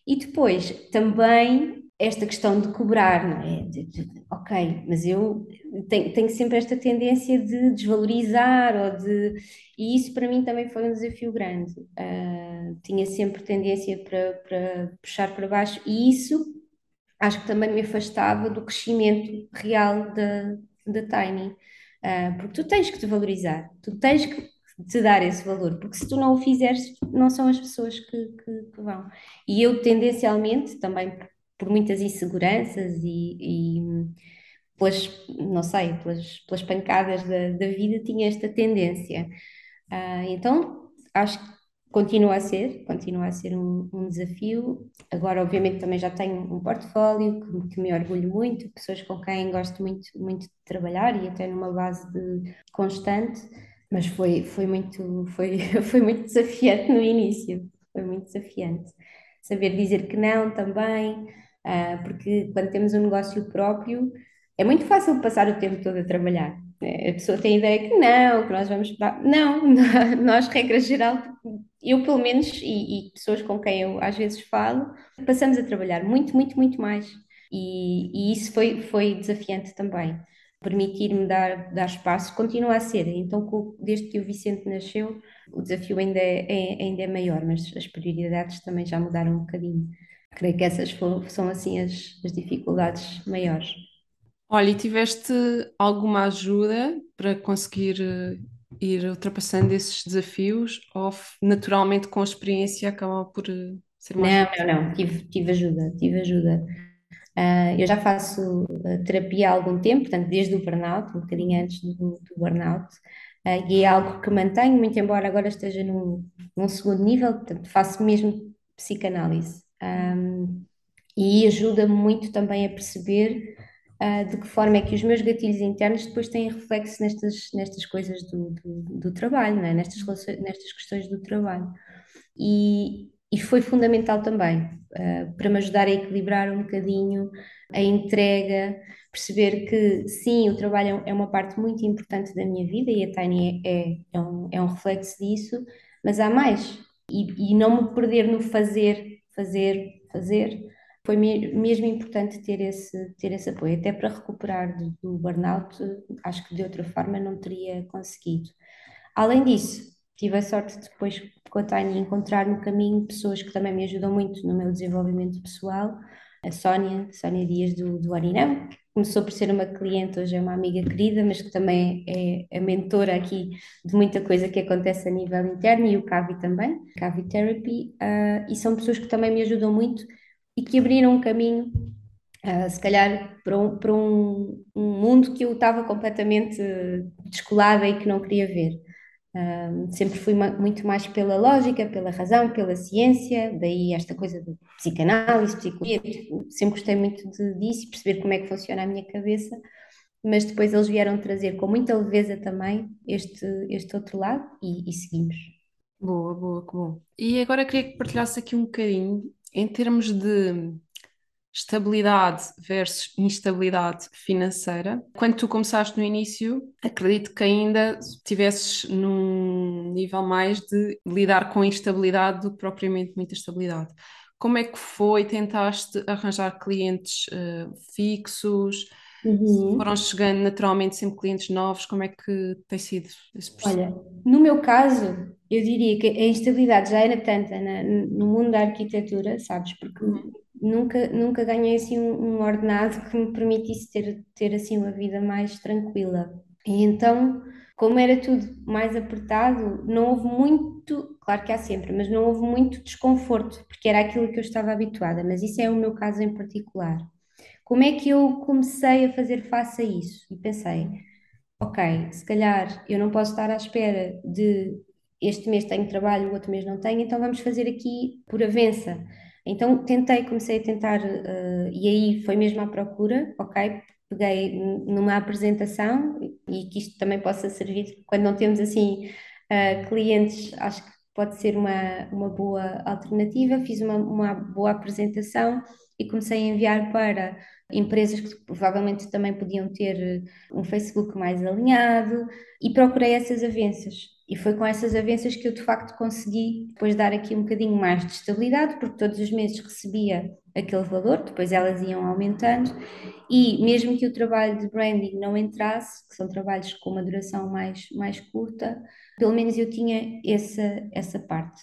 E depois também esta questão de cobrar, não é? De, de, ok, mas eu tenho, tenho, sempre esta tendência de desvalorizar ou de. E isso para mim também foi um desafio grande. Uh, tinha sempre tendência para, para puxar para baixo e isso acho que também me afastava do crescimento real da, da Tiny. Uh, porque tu tens que te valorizar, tu tens que te dar esse valor, porque se tu não o fizeres, não são as pessoas que, que, que vão. E eu, tendencialmente, também por muitas inseguranças e, e pelas, não sei, pelas, pelas pancadas da, da vida, tinha esta tendência. Uh, então, acho que continua a ser, continua a ser um, um, desafio. Agora, obviamente, também já tenho um portfólio que, que, me orgulho muito, pessoas com quem gosto muito, muito de trabalhar e até numa base de constante, mas foi, foi, muito, foi, foi muito desafiante no início, foi muito desafiante. Saber dizer que não também, uh, porque quando temos um negócio próprio, é muito fácil passar o tempo todo a trabalhar. A pessoa tem a ideia que não, que nós vamos. Não, nós, regra geral, eu pelo menos, e, e, pessoas com quem eu às vezes falo, passamos a trabalhar muito, muito, muito mais. E, e isso foi, foi desafiante também. Permitir-me dar, dar espaço continua a ser. Então, desde que o Vicente nasceu, o desafio ainda é, é, ainda é maior, mas as prioridades também já mudaram um bocadinho. Creio que essas são assim as, as dificuldades maiores. Olha, e tiveste alguma ajuda para conseguir eh, ir ultrapassando esses desafios ou naturalmente com a experiência acaba por eh, ser mais Não, não, não, tive, tive ajuda, tive ajuda. Uh, eu já faço uh, terapia há algum tempo, portanto, desde o burnout, um bocadinho antes do, do burnout, uh, e é algo que mantenho, muito embora agora esteja num, num segundo nível, portanto, faço mesmo psicanálise. Um, e ajuda-me muito também a perceber uh, de que forma é que os meus gatilhos internos depois têm reflexo nestas, nestas coisas do, do, do trabalho, é? nestas, nestas questões do trabalho. E, e foi fundamental também uh, para me ajudar a equilibrar um bocadinho a entrega, perceber que sim, o trabalho é uma parte muito importante da minha vida e a Tiny é, é, é, um, é um reflexo disso, mas há mais. E, e não me perder no fazer, fazer, fazer, foi mesmo importante ter esse, ter esse apoio, até para recuperar do, do burnout, acho que de outra forma não teria conseguido. Além disso, tive a sorte de depois com a Tânia encontrar no caminho pessoas que também me ajudam muito no meu desenvolvimento pessoal, a Sónia, Sónia Dias do, do que começou por ser uma cliente, hoje é uma amiga querida, mas que também é a mentora aqui de muita coisa que acontece a nível interno, e o Cavi também, Cavi Therapy, uh, e são pessoas que também me ajudam muito e que abriram um caminho, uh, se calhar, para, um, para um, um, mundo que eu estava completamente descolada e que não queria ver. Uh, sempre fui muito mais pela lógica, pela razão, pela ciência, daí esta coisa de psicanálise, psicologia, sempre gostei muito de, disso e perceber como é que funciona a minha cabeça, mas depois eles vieram trazer com muita leveza também este, este outro lado e, e seguimos. Boa, boa, que bom. E agora queria que partilhasse aqui um bocadinho em termos de estabilidade versus instabilidade financeira, quando tu começaste no início, acredito que ainda estivesses num nível mais de lidar com instabilidade do que propriamente muita estabilidade. Como é que foi? Tentaste arranjar clientes uh, fixos? Uhum. Foram chegando naturalmente sempre clientes novos, como é que tem sido esse processo? Olha, no meu caso, eu diria que a instabilidade já era tanta na- no mundo da arquitetura, sabes? Porque Uhum. Nunca, nunca ganhei assim um, um ordenado que me permitisse ter, ter assim uma vida mais tranquila. E então, como era tudo mais apertado, não houve muito, claro que há sempre, mas não houve muito desconforto, porque era aquilo que eu estava habituada, mas isso é o meu caso em particular. Como é que eu comecei a fazer face a isso? E pensei, ok, se calhar eu não posso estar à espera de este mês tenho trabalho, o outro mês não tenho, então vamos fazer aqui por avença. Então tentei, comecei a tentar, eh, e aí foi mesmo à procura, ok? Peguei numa apresentação e que isto também possa servir quando não temos assim eh, clientes, acho que pode ser uma, uma boa alternativa. Fiz uma, uma boa apresentação e comecei a enviar para empresas que provavelmente também podiam ter um Facebook mais alinhado e procurei essas avanças. E foi com essas avanças que eu de facto consegui depois dar aqui um bocadinho mais de estabilidade, porque todos os meses recebia aquele valor, depois elas iam aumentando, e mesmo que o trabalho de branding não entrasse, que são trabalhos com uma duração mais, mais curta, pelo menos eu tinha essa, essa parte.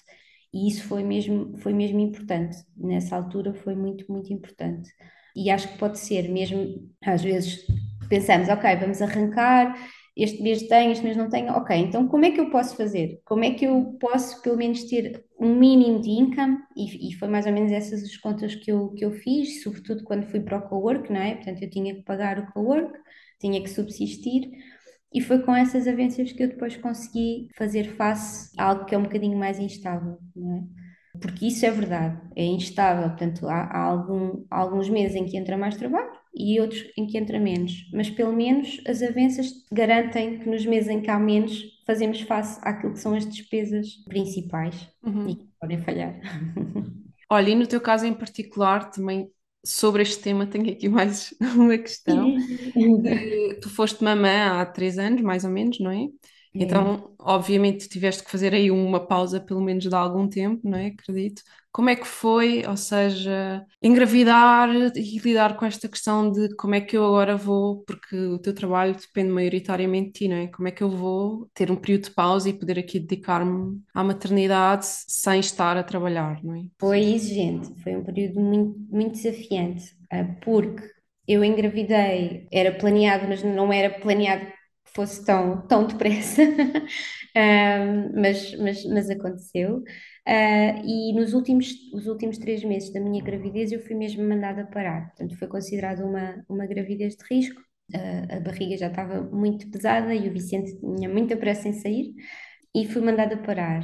E isso foi mesmo, foi mesmo importante. Nessa altura foi muito, muito importante. E acho que pode ser mesmo, às vezes pensamos, ok, vamos arrancar, este mês tenho, este mês não tenho, ok, então como é que eu posso fazer? Como é que eu posso pelo menos ter um mínimo de income? E, e foi mais ou menos essas as contas que eu, que eu fiz, sobretudo quando fui para o co-work, não é? Portanto, eu tinha que pagar o co-work, tinha que subsistir, e foi com essas avanças que eu depois consegui fazer face a algo que é um bocadinho mais instável, não é? Porque isso é verdade, é instável, portanto, há, há algum, alguns meses em que entra mais trabalho e outros em que entra menos, mas pelo menos as avanças garantem que nos meses em que há menos fazemos face àquilo que são as despesas principais Uhum. e que podem falhar. Olha, e no teu caso em particular, também sobre este tema, tenho aqui mais uma questão. Que tu foste mamã há três anos, mais ou menos, não é? Então, obviamente, tiveste que fazer aí uma pausa, pelo menos de algum tempo, não é? Acredito. Como é que foi, ou seja, engravidar e lidar com esta questão de como é que eu agora vou, porque o teu trabalho depende maioritariamente de ti, não é? Como é que eu vou ter um período de pausa e poder aqui dedicar-me à maternidade sem estar a trabalhar, não é? Foi exigente, foi um período muito, muito desafiante, ah, porque eu engravidei, era planeado, mas não era planeado fosse tão, tão depressa, Ah, mas, mas, mas aconteceu. Ah, e nos últimos, os últimos três meses da minha gravidez eu fui mesmo mandada parar, portanto foi considerada uma, uma gravidez de risco. Ah, a barriga já estava muito pesada e o Vicente tinha muita pressa em sair e fui mandada parar.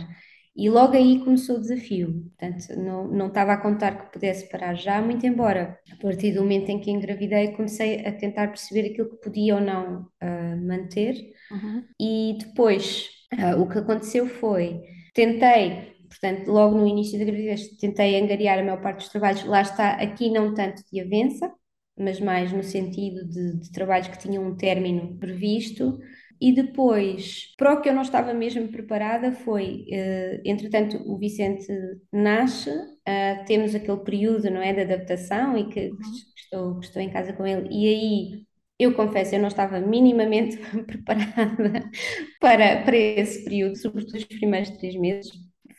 E logo aí começou o desafio. Portanto, não, não estava a contar que pudesse parar já, muito embora a partir do momento em que engravidei comecei a tentar perceber aquilo que podia ou não ah, manter. Uhum. E depois, ah, o que aconteceu foi, tentei, portanto, logo no início da gravidez, tentei angariar a maior parte dos trabalhos. Lá está, aqui não tanto de avança, mas mais no sentido de, de trabalhos que tinham um término previsto. E depois, para o que eu não estava mesmo preparada, foi, eh, entretanto, o Vicente nasce, ah, temos aquele período, não é, de adaptação e que, que estou, que estou em casa com ele, e aí eu confesso, eu não estava minimamente preparada para, para esse período, sobretudo os primeiros três meses,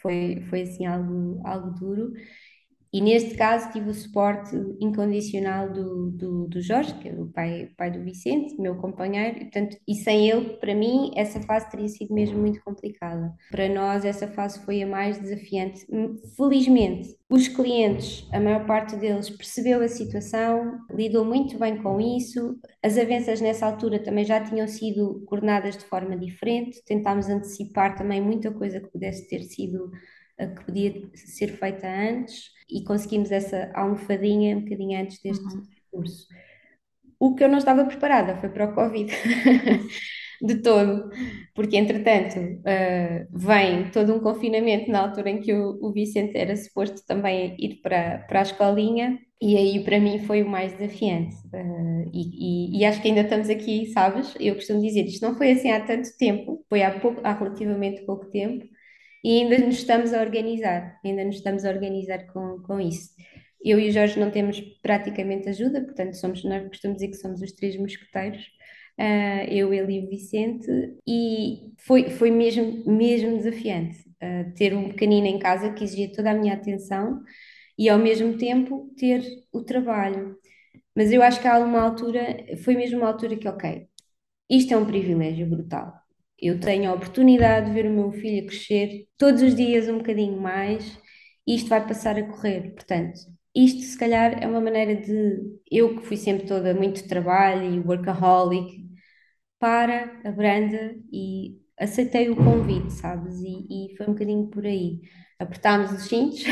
foi, foi assim algo, algo duro. E neste caso tive o suporte incondicional do, do, do Jorge, que é o pai, pai do Vicente, meu companheiro, e, portanto, e sem ele, para mim, essa fase teria sido mesmo muito complicada. Para nós, essa fase foi a mais desafiante. Felizmente, os clientes, a maior parte deles, percebeu a situação, lidou muito bem com isso. As avanças nessa altura também já tinham sido coordenadas de forma diferente, tentámos antecipar também muita coisa que pudesse ter sido que podia ser feita antes e conseguimos essa almofadinha um bocadinho antes deste Uhum. curso. O que eu não estava preparada foi para o Covid, de todo, porque entretanto uh, vem todo um confinamento na altura em que o, o Vicente era suposto também ir para, para a escolinha. E aí para mim foi o mais desafiante. Uh, e, e, e, acho que ainda estamos aqui, sabes? Eu costumo dizer, isto não foi assim há tanto tempo, foi há, pouco, há relativamente pouco tempo, e ainda nos estamos a organizar, ainda nos estamos a organizar com, com isso. Eu e o Jorge não temos praticamente ajuda, portanto, somos, nós costumamos dizer que somos os três mosqueteiros. Uh, eu, ele e o Vicente, e foi, foi mesmo, mesmo desafiante uh, ter um pequenino em casa que exigia toda a minha atenção e ao mesmo tempo ter o trabalho. Mas eu acho que há uma altura, foi mesmo uma altura que, ok, isto é um privilégio brutal. Eu tenho a oportunidade de ver o meu filho crescer todos os dias um bocadinho mais e isto vai passar a correr. Portanto, isto se calhar é uma maneira de eu que fui sempre toda muito trabalho e workaholic para a Branda e aceitei o convite, sabes? E, e foi um bocadinho por aí. Apertámos os cintos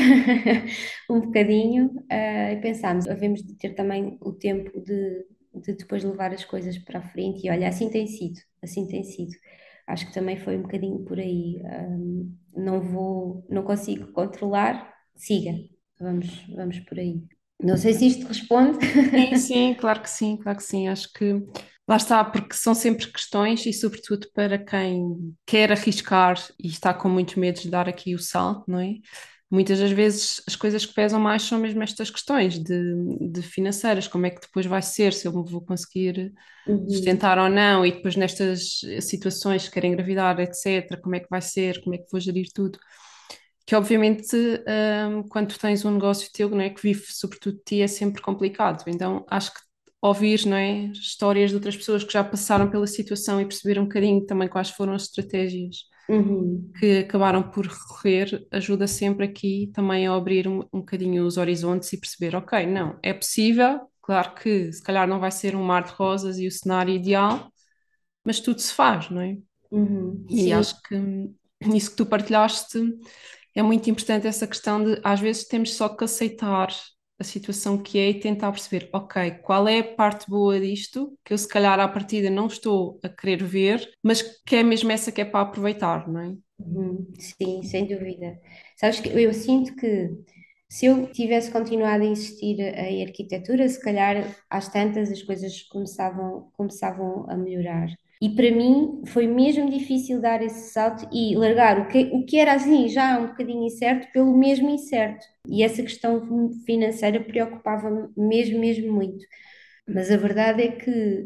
um bocadinho uh, e pensámos, havemos de ter também o tempo de, de depois levar as coisas para a frente e olha, assim tem sido, assim tem sido. Acho que também foi um bocadinho por aí. Um, não vou, não consigo controlar, siga, vamos, vamos por aí. Não sei se isto responde. Sim, sim, claro que sim, claro que sim. Acho que lá está, porque são sempre questões e, sobretudo, para quem quer arriscar e está com muitos medos de dar aqui o salto, não é? Muitas das vezes as coisas que pesam mais são mesmo estas questões de, de financeiras, como é que depois vai ser, se eu me vou conseguir uhum. sustentar ou não, e depois nestas situações, querer engravidar, etc., como é que vai ser, como é que vou gerir tudo que obviamente um, quando tens um negócio teu, não é, que vive sobretudo de ti, é sempre complicado. Então acho que ouvir, não é, histórias de outras pessoas que já passaram pela situação e perceber um bocadinho também quais foram as estratégias uhum. que acabaram por recorrer, ajuda sempre aqui também a abrir um, um bocadinho os horizontes e perceber, ok, não, é possível, claro que se calhar não vai ser um mar de rosas e o cenário ideal, mas tudo se faz, não é? Uhum. E Sim. acho que isso que tu partilhaste é muito importante essa questão de às vezes temos só que aceitar a situação que é e tentar perceber, ok, qual é a parte boa disto, que eu se calhar à partida não estou a querer ver, mas que é mesmo essa que é para aproveitar, não é? Uhum, sim, sem dúvida. Sabes que eu sinto que se eu tivesse continuado a insistir em arquitetura, se calhar às tantas as coisas começavam, começavam a melhorar. E para mim foi mesmo difícil dar esse salto e largar o que, o que era assim já um bocadinho incerto pelo mesmo incerto. E essa questão financeira preocupava-me mesmo, mesmo muito. Mas a verdade é que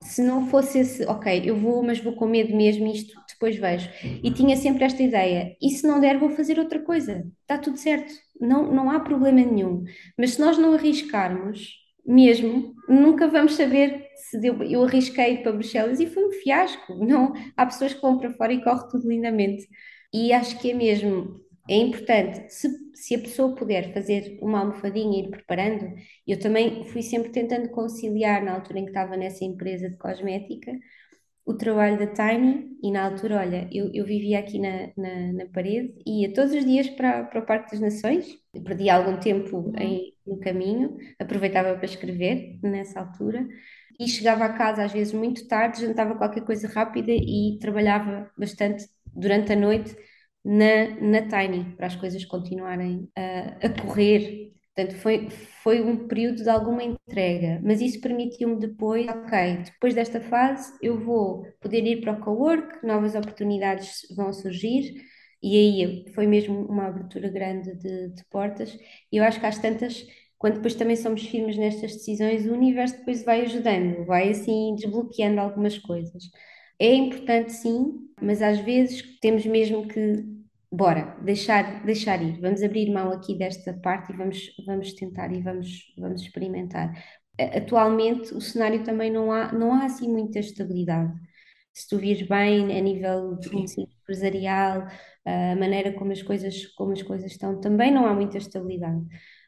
se não fosse esse, ok, eu vou, mas vou com medo mesmo, isto depois vejo. E tinha sempre esta ideia: e se não der, vou fazer outra coisa, está tudo certo, não, não há problema nenhum. Mas se nós não arriscarmos, mesmo, nunca vamos saber se deu. Eu arrisquei para Bruxelas e foi um fiasco. Não, há pessoas que vão para fora e corre tudo lindamente. E acho que é mesmo, é importante, se, se a pessoa puder fazer uma almofadinha e ir preparando, eu também fui sempre tentando conciliar na altura em que estava nessa empresa de cosmética o trabalho da Tiny e na altura, olha, eu, eu vivia aqui na, na, na, parede e ia todos os dias para, para o Parque das Nações, perdi algum tempo uhum. em, no caminho, aproveitava para escrever nessa altura e chegava a casa às vezes muito tarde, jantava qualquer coisa rápida e trabalhava bastante durante a noite na, na Tiny para as coisas continuarem a, a correr Portanto, foi, foi um período de alguma entrega, mas isso permitiu-me depois, ok, depois desta fase eu vou poder ir para o co-work, novas oportunidades vão surgir, e aí foi mesmo uma abertura grande de, de portas. E eu acho que às tantas, quando depois também somos firmes nestas decisões, o universo depois vai ajudando, vai assim desbloqueando algumas coisas. É importante sim, mas às vezes temos mesmo que bora, deixar, deixar ir, vamos abrir mão aqui desta parte e vamos, vamos tentar e vamos, vamos experimentar. Atualmente o cenário também não há, não há assim muita estabilidade. Se tu vires bem a nível empresarial, a maneira como as coisas, como as coisas estão, também não há muita estabilidade.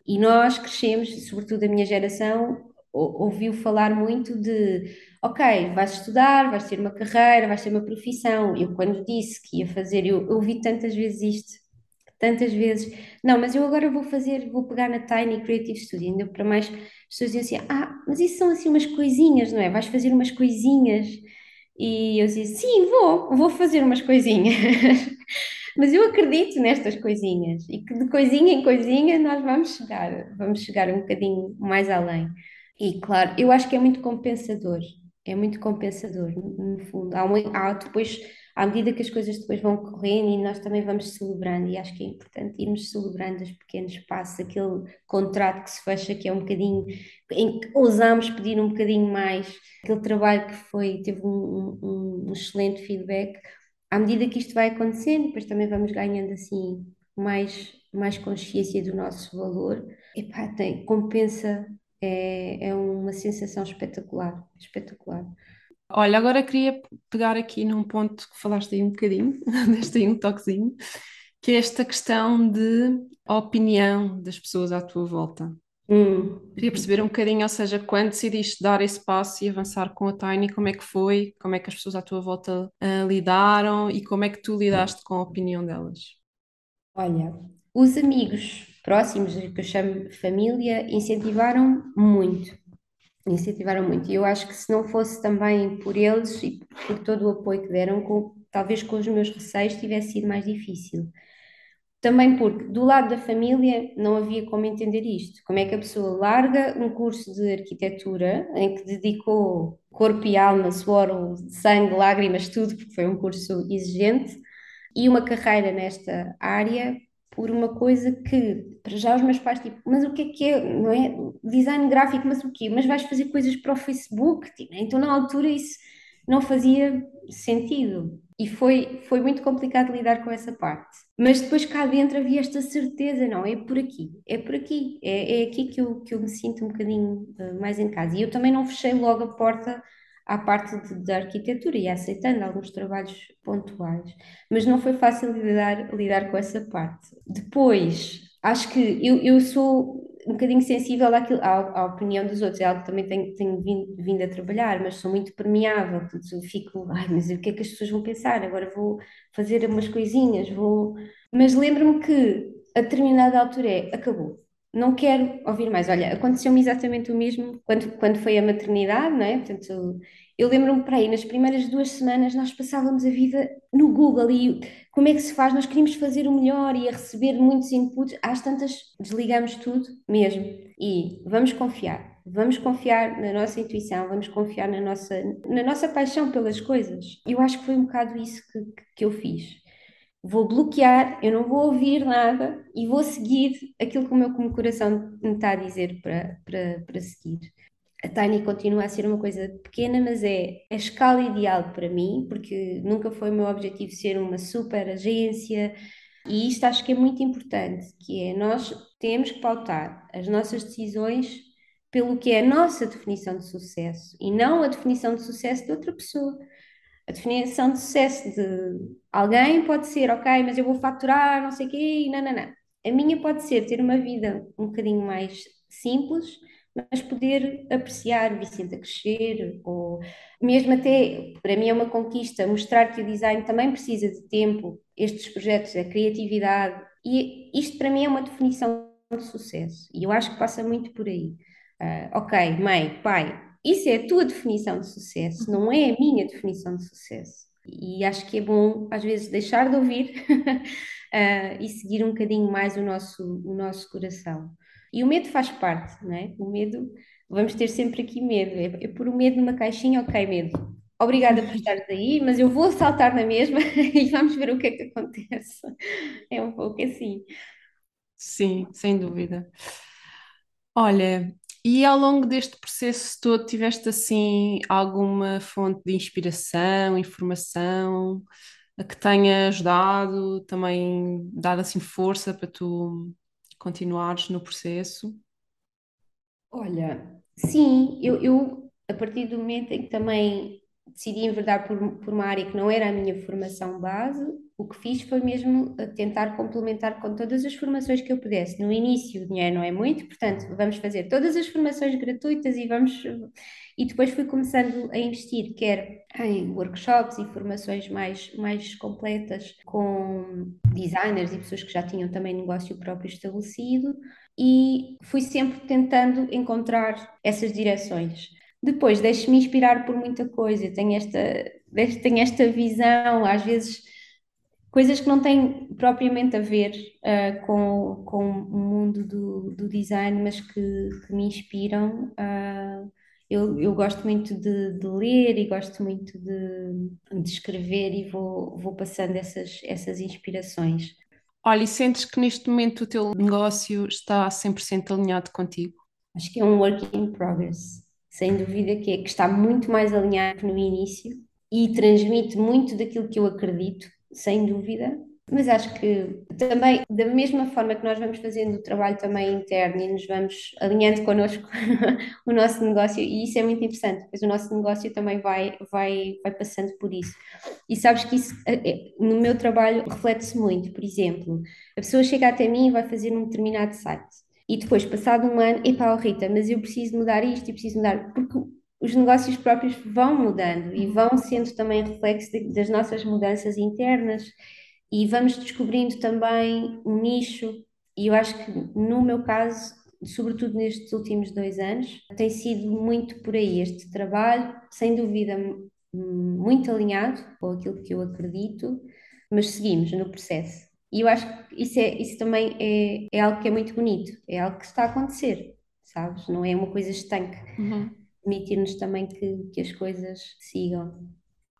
E nós crescemos, sobretudo a minha geração, ouviu falar muito de ok, vais estudar, vais ter uma carreira, vais ter uma profissão. Eu, quando disse que ia fazer, eu, ouvi tantas vezes isto, tantas vezes, não, mas eu agora vou fazer, vou pegar na Tiny Creative Studio, ainda para mais pessoas diziam assim, ah, mas isso são assim umas coisinhas, não é? Vais fazer umas coisinhas. E eu dizia, sim, vou, vou fazer umas coisinhas. mas eu acredito nestas coisinhas e que de coisinha em coisinha nós vamos chegar, vamos chegar um bocadinho mais além. E claro, eu acho que é muito compensador é muito compensador, no fundo. Há, há depois à medida que as coisas depois vão correndo e nós também vamos celebrando, e acho que é importante irmos celebrando os pequenos passos, aquele contrato que se fecha, que é um bocadinho, em que ousamos pedir um bocadinho mais, aquele trabalho que foi, teve um, um, um excelente feedback. À medida que isto vai acontecendo, depois também vamos ganhando assim mais, mais consciência do nosso valor, epá, tem, compensa, é, é uma sensação espetacular, espetacular. Olha, agora queria pegar aqui num ponto que falaste aí um bocadinho, deste aí um toquezinho, que é esta questão de opinião das pessoas à tua volta. Hum. Queria perceber um bocadinho, ou seja, quando decidiste dar esse passo e avançar com a Tiny, como é que foi? Como é que as pessoas à tua volta uh, lidaram e como é que tu lidaste com a opinião delas? Olha, os amigos próximos, que eu chamo família, incentivaram muito. Incentivaram muito. E eu acho que se não fosse também por eles e por todo o apoio que deram, com, talvez com os meus receios tivesse sido mais difícil. Também porque do lado da família não havia como entender isto. Como é que a pessoa larga um curso de arquitetura em que dedicou corpo e alma, suor, sangue, lágrimas, tudo, porque foi um curso exigente, e uma carreira nesta área por uma coisa que, para já os meus pais, tipo, mas o que é que é, não é? Design gráfico, mas o quê? Mas vais fazer coisas para o Facebook? Tipo, então, na altura, isso não fazia sentido. E foi, foi muito complicado lidar com essa parte. Mas depois cá dentro havia esta certeza, não, é por aqui, é por aqui, é, é aqui que eu, que eu me sinto um bocadinho uh, mais em casa. E eu também não fechei logo a porta à parte da arquitetura e aceitando alguns trabalhos pontuais, mas não foi fácil lidar, lidar com essa parte. Depois, acho que eu, eu sou um bocadinho sensível àquilo, à, à, opinião dos outros, é algo que também tenho, tenho vindo, vindo, a trabalhar, mas sou muito permeável, portanto fico, ai, mas o que é que as pessoas vão pensar? Agora vou fazer umas coisinhas, vou. Mas lembro-me que a determinada altura é, acabou. Não quero ouvir mais. Olha, aconteceu-me exatamente o mesmo quando, quando foi a maternidade, não é? Portanto, eu lembro-me para aí, nas primeiras duas semanas nós passávamos a vida no Google e como é que se faz? Nós queríamos fazer o melhor e a receber muitos inputs. Às tantas desligamos tudo mesmo e vamos confiar. Vamos confiar na nossa intuição, vamos confiar na nossa, na nossa paixão pelas coisas. Eu acho que foi um bocado isso que, que eu fiz. Vou bloquear, eu não vou ouvir nada e vou seguir aquilo que o meu coração me está a dizer para, para, para seguir a Tiny continua a ser uma coisa pequena, mas é a escala ideal para mim, porque nunca foi o meu objetivo ser uma super agência, e isto acho que é muito importante, que é nós temos que pautar as nossas decisões pelo que é a nossa definição de sucesso e não a definição de sucesso de outra pessoa. A definição de sucesso de alguém pode ser, ok, mas eu vou faturar, não sei o quê, não, não, não. A minha pode ser ter uma vida um bocadinho mais simples, mas poder apreciar Vicente a crescer, ou mesmo até, para mim é uma conquista, mostrar que o design também precisa de tempo, estes projetos, a criatividade, e isto para mim é uma definição de sucesso, e eu acho que passa muito por aí. Uh, ok, mãe, pai, isso é a tua definição de sucesso, não é a minha definição de sucesso. E acho que é bom, às vezes, deixar de ouvir uh, e seguir um bocadinho mais o nosso, o nosso coração. E o medo faz parte, não é? O medo, vamos ter sempre aqui medo. É, é por o medo numa caixinha, ok, medo. Obrigada por estares aí, mas eu vou saltar na mesma e vamos ver o que é que acontece. É um pouco assim. Sim, sem dúvida. Olha, e ao longo deste processo todo, tiveste assim alguma fonte de inspiração, informação que tenha ajudado, também dado assim força para tu continuares no processo? Olha, sim, eu, eu a partir do momento em que também decidi enverdar por, por uma área que não era a minha formação base, o que fiz foi mesmo tentar complementar com todas as formações que eu pudesse. No início o dinheiro não é muito, portanto, vamos fazer todas as formações gratuitas e vamos. E depois fui começando a investir, quer em workshops e formações mais, mais completas com designers e pessoas que já tinham também negócio próprio estabelecido, e fui sempre tentando encontrar essas direções. Depois, deixo-me inspirar por muita coisa, tenho esta, tenho esta visão, às vezes coisas que não têm propriamente a ver uh, com, com o mundo do, do design, mas que, que me inspiram. Uh, Eu, eu gosto muito de, de ler e gosto muito de, de escrever e vou, vou passando essas, essas inspirações. Olha, e sentes que neste momento o teu negócio está 100% alinhado contigo? Acho que é um work in progress, sem dúvida que, é, que está muito mais alinhado no início e transmite muito daquilo que eu acredito, sem dúvida, mas acho que também, da mesma forma que nós vamos fazendo o trabalho também interno e nos vamos alinhando connosco o nosso negócio, e isso é muito interessante, pois o nosso negócio também vai, vai, vai passando por isso. E sabes que isso é, é, no meu trabalho reflete-se muito. Por exemplo, a pessoa chega até mim e vai fazer um determinado site. E depois, passado um ano, epá, oh Rita, mas eu preciso mudar isto e preciso mudar, porque os negócios próprios vão mudando e vão sendo também reflexo das nossas mudanças internas e vamos descobrindo também um nicho, e eu acho que no meu caso, sobretudo nestes últimos dois anos, tem sido muito por aí este trabalho, sem dúvida muito alinhado com aquilo que eu acredito, mas seguimos no processo. E eu acho que isso, é, isso também é, é algo que é muito bonito, é algo que está a acontecer, sabes? Não é uma coisa estanque. Uhum. Permitir-nos também que, que as coisas sigam.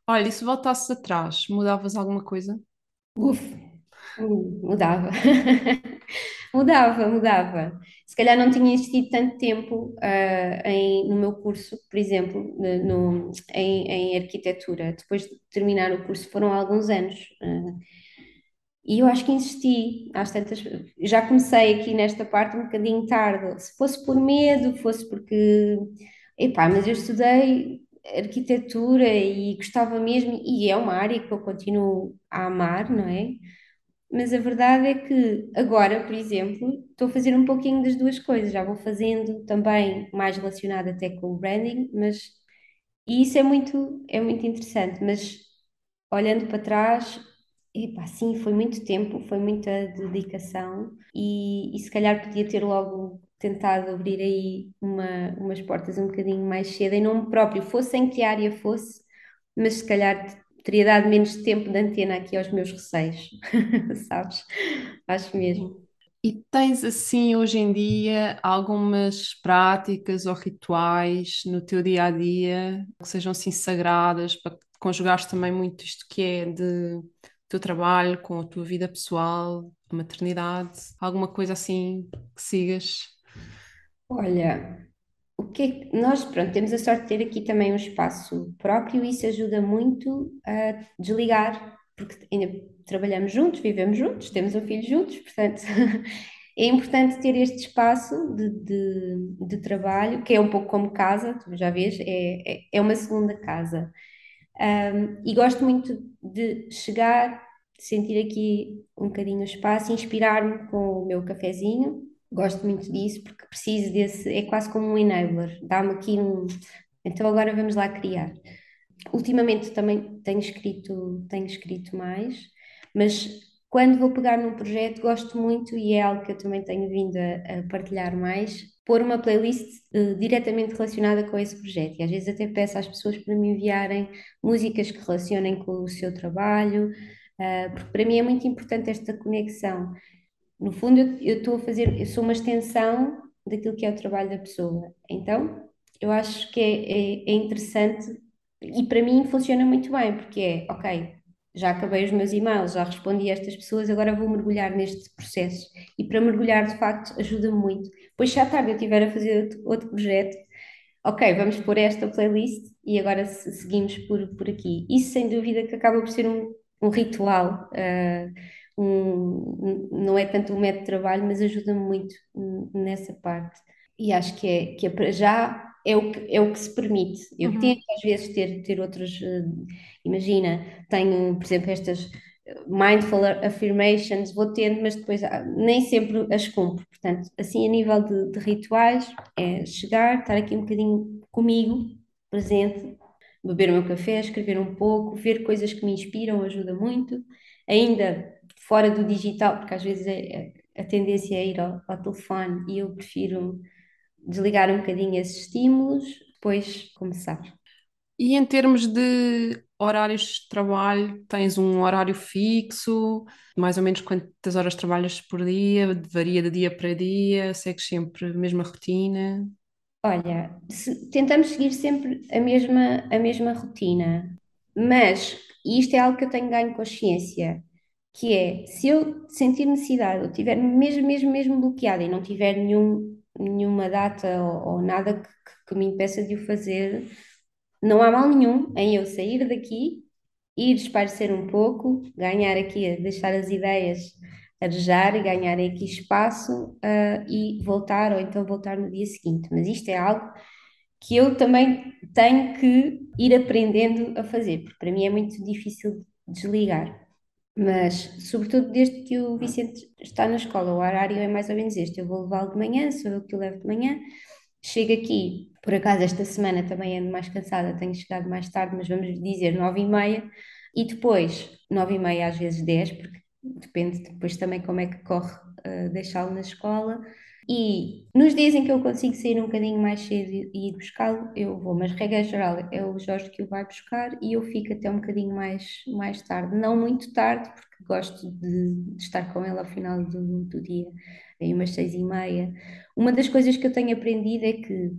Olha, e se voltasses atrás, mudavas alguma coisa? Uf, mudava. Mudava, mudava. Se calhar não tinha investido tanto tempo uh, em, no meu curso, por exemplo, no, em, em, arquitetura. Depois de terminar o curso foram alguns anos. Uh, e eu acho que insisti, às tantas, já comecei aqui nesta parte um bocadinho tarde. Se fosse por medo, fosse porque, epá, mas eu estudei arquitetura e gostava mesmo, e é uma área que eu continuo a amar, não é? Mas a verdade é que agora, por exemplo, estou a fazer um pouquinho das duas coisas. Já vou fazendo também mais relacionado até com o branding, mas e isso é muito, é muito interessante. Mas olhando para trás, epá, sim, foi muito tempo, foi muita dedicação e, e se calhar podia ter logo tentado abrir aí uma, umas portas um bocadinho mais cedo, em nome próprio, fosse em que área fosse, mas se calhar teria dado menos tempo de antena aqui aos meus receios, sabes? Acho mesmo. E tens assim hoje em dia algumas práticas ou rituais no teu dia a dia que sejam assim sagradas para conjugares também muito isto que é de teu trabalho com a tua vida pessoal, a maternidade, alguma coisa assim que sigas? Olha, o que é nós, pronto, temos a sorte de ter aqui também um espaço próprio e isso ajuda muito a desligar, porque ainda trabalhamos juntos, vivemos juntos, temos um filho juntos, portanto, é importante ter este espaço de, de, de, trabalho, que é um pouco como casa, tu já vês, é, é, é uma segunda casa. Um, e gosto muito de chegar, sentir aqui um bocadinho o espaço, inspirar-me com o meu cafezinho, Gosto muito disso porque preciso desse, é quase como um enabler, dá-me aqui um. Então agora vamos lá criar. Ultimamente também tenho escrito, tenho escrito mais, mas quando vou pegar num projeto gosto muito e é algo que eu também tenho vindo a, a partilhar mais, pôr uma playlist uh, diretamente relacionada com esse projeto. E às vezes até peço às pessoas para me enviarem músicas que relacionem com o seu trabalho, uh, porque para mim é muito importante esta conexão. No fundo, eu estou a fazer, eu sou uma extensão daquilo que é o trabalho da pessoa. Então, eu acho que é, é, é interessante e para mim funciona muito bem, porque é, ok, já acabei os meus e-mails, já respondi a estas pessoas, agora vou mergulhar neste processo. E para mergulhar, de facto, ajuda-me muito. Depois, se à tarde eu estiver a fazer outro, outro, projeto, ok, vamos pôr esta playlist e agora seguimos por, por aqui. Isso, sem dúvida, que acaba por ser um, um ritual. Uh, um, não é tanto um método de trabalho, mas ajuda-me muito nessa parte. E acho que é, que é para já é o que, é o que se permite. Eu uhum. tento às vezes ter, ter outros, uh, imagina, tenho, por exemplo, estas mindful affirmations, vou tendo, mas depois ah, nem sempre as cumpro. Portanto, assim a nível de, de rituais, é chegar, estar aqui um bocadinho comigo, presente, beber o meu café, escrever um pouco, ver coisas que me inspiram, ajuda muito. Ainda fora do digital, porque às vezes é, é, a tendência é ir ao, ao telefone e eu prefiro desligar um bocadinho esses estímulos, depois começar. E em termos de horários de trabalho, tens um horário fixo, mais ou menos quantas horas trabalhas por dia, varia de dia para dia, segues sempre a mesma rotina? Olha, se- tentamos seguir sempre a mesma, a mesma rotina, mas e isto é algo que eu tenho ganho consciência, que é, se eu sentir necessidade, ou estiver mesmo, mesmo, mesmo bloqueada e não tiver nenhum, nenhuma data ou, ou nada que, que- me impeça de o fazer, não há mal nenhum em eu sair daqui, ir espairecer um pouco, ganhar aqui, deixar as ideias arejar e ganhar aqui espaço, ah, e voltar, ou então voltar no dia seguinte. Mas isto é algo que eu também tenho que ir aprendendo a fazer, porque para mim é muito difícil desligar. Mas, sobretudo, desde que o Vicente está na escola, o horário é mais ou menos este. Eu vou levá-lo de manhã, sou eu que o levo de manhã. Chego aqui, por acaso esta semana também ando mais cansada, tenho chegado mais tarde, mas vamos dizer nove e meia. E depois, nove e meia, às vezes dez, porque depende depois também como é que corre uh, deixá-lo na escola. E nos dias em que eu consigo sair um bocadinho mais cedo e ir buscá-lo, eu vou, mas regra geral é o Jorge que o vai buscar e eu fico até um bocadinho mais, mais tarde, não muito tarde, porque gosto de, de estar com ele ao final do, do dia, aí umas seis e meia. Uma das coisas que eu tenho aprendido é que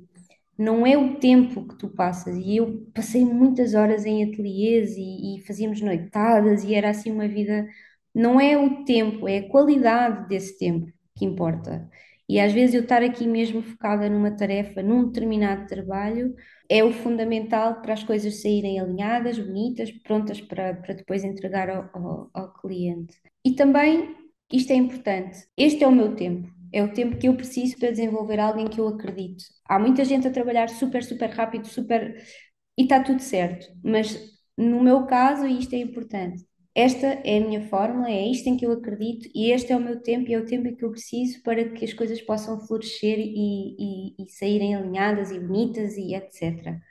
não é o tempo que tu passas, e eu passei muitas horas em ateliês e, e fazíamos noitadas e era assim uma vida, não é o tempo, é a qualidade desse tempo que importa. E às vezes eu estar aqui mesmo focada numa tarefa, num determinado trabalho, é o fundamental para as coisas saírem alinhadas, bonitas, prontas para, para depois entregar ao, ao, ao cliente. E também, isto é importante, este é o meu tempo. É o tempo que eu preciso para desenvolver algo em que eu acredito. Há muita gente a trabalhar super, super rápido, super. e está tudo certo. Mas no meu caso, e isto é importante, esta é a minha fórmula, é isto em que eu acredito e este é o meu tempo e é o tempo em que eu preciso para que as coisas possam florescer e, e, e saírem alinhadas e bonitas e etc.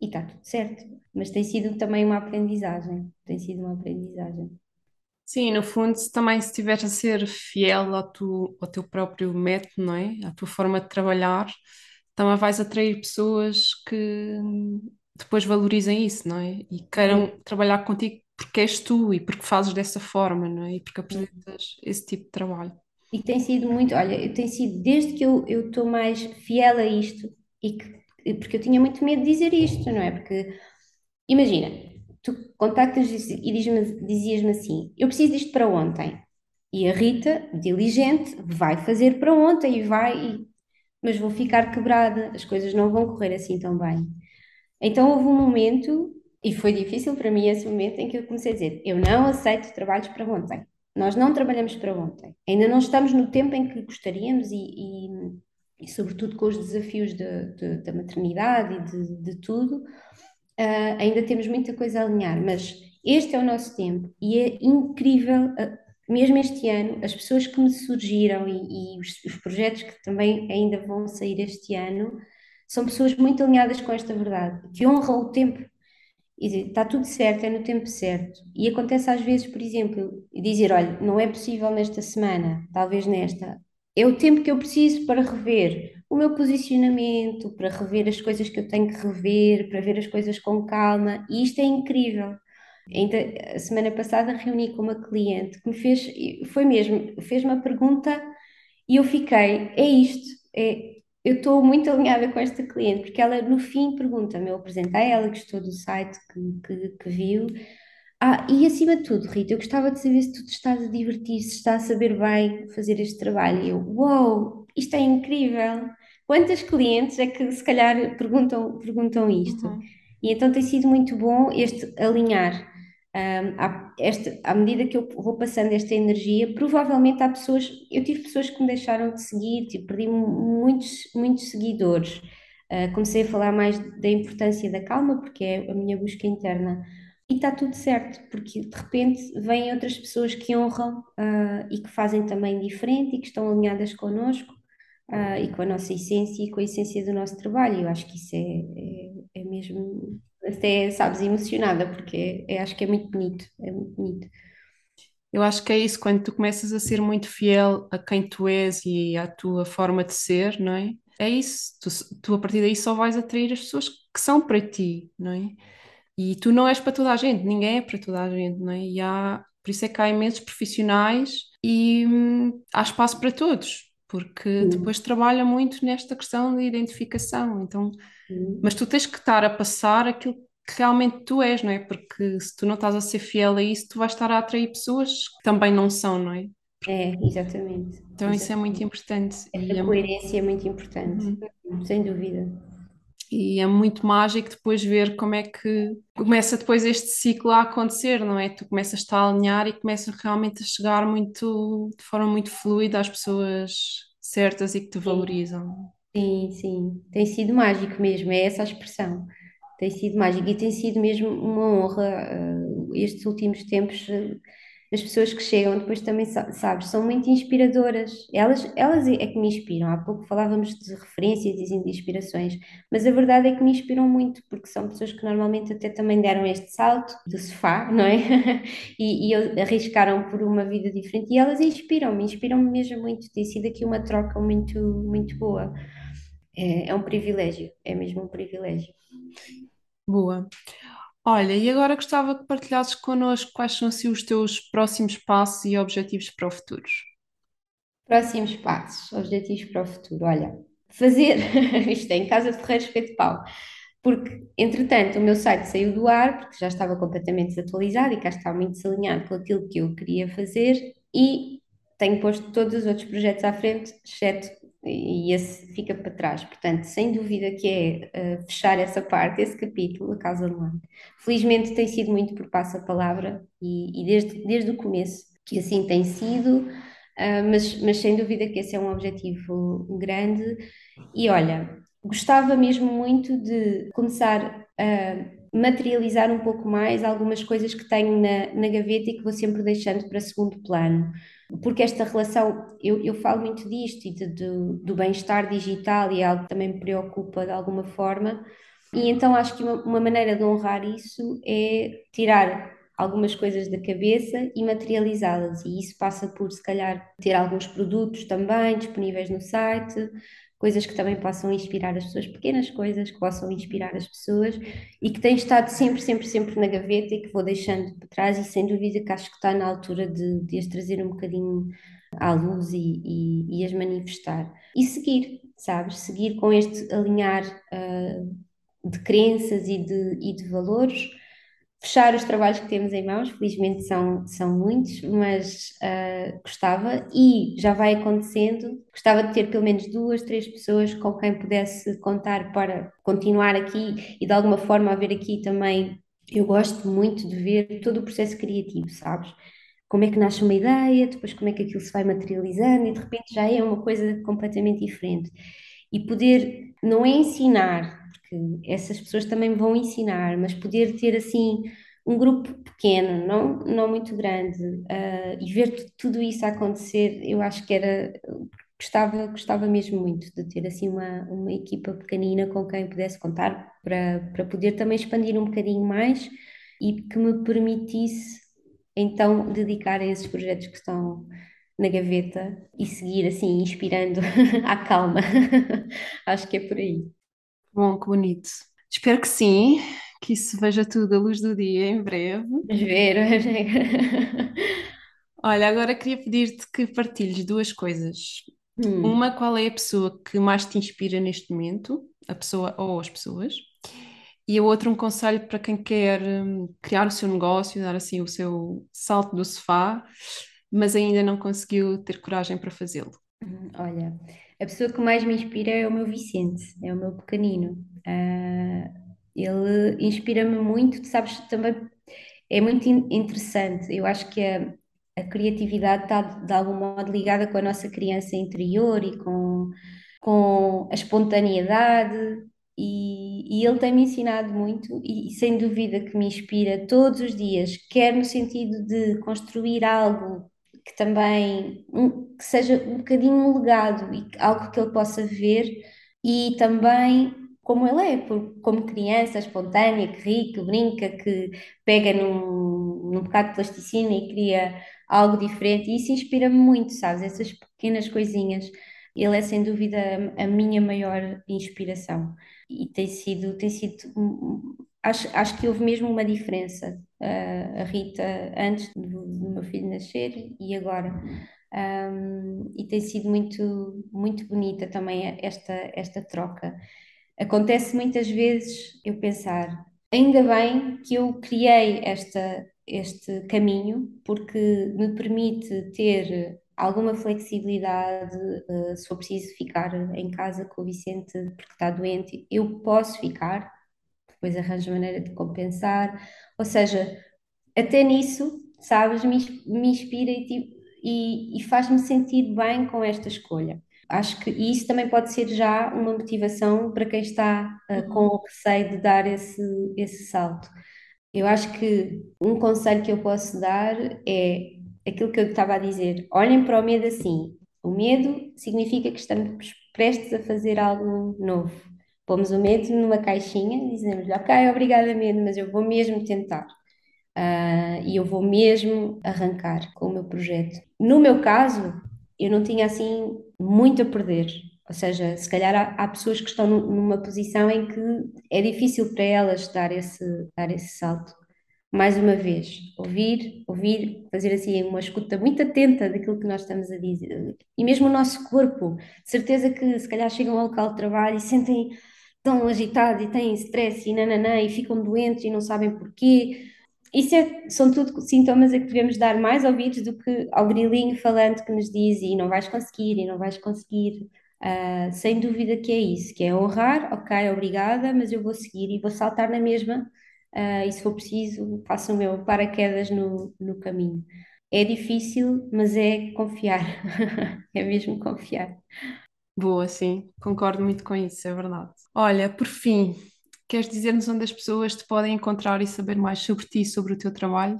E está tudo certo, mas tem sido também uma aprendizagem, tem sido uma aprendizagem. Sim, no fundo, se também se estiveres a ser fiel ao, tu, ao teu próprio método, não é? À tua forma de trabalhar, também vais atrair pessoas que depois valorizem isso, não é? E queiram Sim. trabalhar contigo porque és tu e porque fazes dessa forma, não é? E porque apresentas esse tipo de trabalho. E tem sido muito, olha, tem sido desde que eu estou mais fiel a isto e que, porque eu tinha muito medo de dizer isto, não é? Porque imagina, tu contactas e dizias-me assim: eu preciso disto para ontem. E a Rita, diligente, vai fazer para ontem e vai, e... mas vou ficar quebrada, as coisas não vão correr assim tão bem. Então houve um momento e foi difícil para mim esse momento em que eu comecei a dizer: eu não aceito trabalhos para ontem. Nós não trabalhamos para ontem. Ainda não estamos no tempo em que gostaríamos e, e, e sobretudo com os desafios de, de, da maternidade e de, de tudo, uh, ainda temos muita coisa a alinhar. Mas este é o nosso tempo e é incrível. Uh, mesmo este ano, as pessoas que me surgiram e, e os, os projetos que também ainda vão sair este ano são pessoas muito alinhadas com esta verdade, que honram o tempo está tudo certo, é no tempo certo. E acontece às vezes, por exemplo, dizer: olha, não é possível nesta semana, talvez nesta. É o tempo que eu preciso para rever o meu posicionamento, para rever as coisas que eu tenho que rever, para ver as coisas com calma, e isto é incrível. Ainda a semana passada reuni com uma cliente que me fez, foi mesmo, fez uma pergunta e eu fiquei: é isto, é, eu estou muito alinhada com esta cliente, porque ela no fim pergunta-me, eu apresentei, ela gostou do site que, que, que, viu. Ah, e acima de tudo, Rita, eu gostava de saber se tu te estás a divertir, se estás a saber bem fazer este trabalho. E eu, uau, wow, isto é incrível! Quantas clientes é que se calhar perguntam, perguntam isto? Uhum. E então tem sido muito bom este alinhar à, esta, à medida que eu vou passando esta energia, provavelmente há pessoas, eu tive pessoas que me deixaram de seguir, tipo, perdi muitos, muitos seguidores. Uh, comecei a falar mais da importância da calma, porque é a minha busca interna. E está tudo certo, porque de repente vêm outras pessoas que honram uh, e que fazem também diferente e que estão alinhadas connosco uh, e com a nossa essência e com a essência do nosso trabalho. Eu acho que isso é, é, é mesmo até, sabes, emocionada, porque é, acho que é muito bonito, é muito bonito. Eu acho que é isso, quando tu começas a ser muito fiel a quem tu és e à tua forma de ser, não é? É isso, tu, tu a partir daí só vais atrair as pessoas que são para ti, não é? E tu não és para toda a gente, ninguém é para toda a gente, não é? E há, por isso é que há imensos profissionais e hum, há espaço para todos. Porque depois trabalha muito nesta questão de identificação. Então, mas tu tens que estar a passar aquilo que realmente tu és, não é? Porque se tu não estás a ser fiel a isso, tu vais estar a atrair pessoas que também não são, não é? É, exatamente. Então isso é muito importante. E é- coerência é muito importante, sem dúvida. E é muito mágico depois ver como é que começa depois este ciclo a acontecer, não é? Tu começas-te a alinhar e começas realmente a chegar muito, de forma muito fluida às pessoas certas e que te valorizam. Sim, sim, tem sido mágico mesmo, é essa a expressão. Tem sido mágico e tem sido mesmo uma honra, eh, estes últimos tempos, eh, as pessoas que chegam depois também, sa- sabes, são muito inspiradoras. Elas, elas é que me inspiram. Há pouco falávamos de referências e de inspirações, mas a verdade é que me inspiram muito, porque são pessoas que normalmente até também deram este salto do sofá, não é? E, e arriscaram por uma vida diferente e elas inspiram-me, inspiram-me mesmo muito. Tem sido aqui uma troca muito, muito boa. É, é um privilégio, é mesmo um privilégio. Boa. Olha, e agora gostava que partilhasses connosco quais são assim, os teus próximos passos e objetivos para o futuro. Próximos passos, objetivos para o futuro. Olha, fazer isto é em casa de Ferreiro Espeto de Pau, porque entretanto o meu site saiu do ar, porque já estava completamente desatualizado e cá está muito desalinhado com aquilo que eu queria fazer e tenho posto todos os outros projetos à frente, exceto e esse fica para trás. Portanto, sem dúvida que é eh, fechar essa parte, esse capítulo, a causa online. Felizmente tem sido muito por passa-palavra e, e desde, desde o começo que assim tem sido. Uh, mas, mas sem dúvida que esse é um objetivo grande. E olha, gostava mesmo muito de começar a materializar um pouco mais algumas coisas que tenho na, na gaveta e que vou sempre deixando para segundo plano. Porque esta relação, eu, eu falo muito disto e de, de, do bem-estar digital e é algo que também me preocupa de alguma forma. E então acho que uma, uma maneira de honrar isso é tirar algumas coisas da cabeça e materializá-las. E isso passa por, se calhar, ter alguns produtos também disponíveis no site, coisas que também possam inspirar as pessoas, pequenas coisas que possam inspirar as pessoas e que têm estado sempre, sempre, sempre na gaveta e que vou deixando para trás. E sem dúvida que acho que está na altura de, de as trazer um bocadinho à luz e, e, e as manifestar. E seguir, sabes? Seguir com este alinhar uh, de crenças e de, e de valores fechar os trabalhos que temos em mãos, felizmente são, são muitos, mas uh, gostava e já vai acontecendo. Gostava de ter pelo menos duas, três pessoas com quem pudesse contar para continuar aqui e de alguma forma haver aqui também. Eu gosto muito de ver todo o processo criativo, sabes? Como é que nasce uma ideia, depois como é que aquilo se vai materializando e de repente já é uma coisa completamente diferente. E poder, não é ensinar, essas pessoas também vão ensinar, mas poder ter assim um grupo pequeno, não, não muito grande, uh, e ver tudo isso acontecer, eu acho que era. Gostava, gostava mesmo muito de ter assim uma, uma equipa pequenina com quem pudesse contar para, para poder também expandir um bocadinho mais e que me permitisse então dedicar a esses projetos que estão na gaveta e seguir assim inspirando à calma. Acho que é por aí. Bom, que bonito. Espero que sim, que isso veja tudo à luz do dia em breve. Vamos ver. Olha, agora queria pedir-te que partilhes duas coisas. Hum. Uma, qual é a pessoa que mais te inspira neste momento, a pessoa ou as pessoas? E a outra, um conselho para quem quer hum, criar o seu negócio, dar assim o seu salto do sofá, mas ainda não conseguiu ter coragem para fazê-lo. Hum, olha, a pessoa que mais me inspira é o meu Vicente, é o meu pequenino. Uh, ele inspira-me muito, sabes, também é muito interessante. Eu acho que a, a criatividade está de algum modo ligada com a nossa criança interior e com, com a espontaneidade. E, e ele tem-me ensinado muito, e, e sem dúvida que me inspira todos os dias, quer no sentido de construir algo que também um, que seja um bocadinho um legado e algo que ele possa ver e também como ele é, como criança espontânea, que ri, que brinca, que pega num, num bocado de plasticina e cria algo diferente, e isso inspira-me muito, sabes? Essas pequenas coisinhas. Ele é sem dúvida a minha maior inspiração e tem sido, tem sido acho, acho que houve mesmo uma diferença. Uh, a Rita antes do, do, meu filho nascer e agora. um, e tem sido muito, muito bonita também esta, esta troca. Acontece muitas vezes eu pensar, ainda bem que eu criei esta, este caminho, porque me permite ter alguma flexibilidade, uh, se for preciso ficar em casa com o Vicente porque está doente, eu posso ficar, depois arranjo maneira de compensar, ou seja, até nisso, sabes, me, me inspira e, tipo, e, e faz-me sentir bem com esta escolha. Acho que isso também pode ser já uma motivação para quem está uh, com o receio de dar esse, esse salto. Eu acho que um conselho que eu posso dar é aquilo que eu estava a dizer. Olhem para o medo assim. O medo significa que estamos prestes a fazer algo novo. Pomos o medo numa caixinha e dizemos: Ok, obrigada, medo, mas eu vou mesmo tentar. Uh, e eu vou mesmo arrancar com o meu projeto. No meu caso, eu não tinha assim muito a perder. Ou seja, se calhar há, há pessoas que estão numa posição em que é difícil para elas dar esse, dar esse salto. Mais uma vez, ouvir, ouvir, fazer assim uma escuta muito atenta daquilo que nós estamos a dizer. E mesmo o nosso corpo, certeza que se calhar chegam ao local de trabalho e sentem tão agitados e têm stress e nananã e ficam doentes e não sabem porquê isso é, são tudo sintomas a que devemos dar mais ouvidos do que ao grilinho falante que nos diz e não vais conseguir, e não vais conseguir. Uh, sem dúvida que é isso, que é honrar, ok, obrigada, mas eu vou seguir e vou saltar na mesma, uh, e se for preciso, faço o meu paraquedas no, no caminho. É difícil, mas é confiar, é mesmo confiar. Boa, sim, concordo muito com isso, é verdade. Olha, por fim, Queres dizer-nos onde as pessoas te podem encontrar e saber mais sobre ti e sobre o teu trabalho?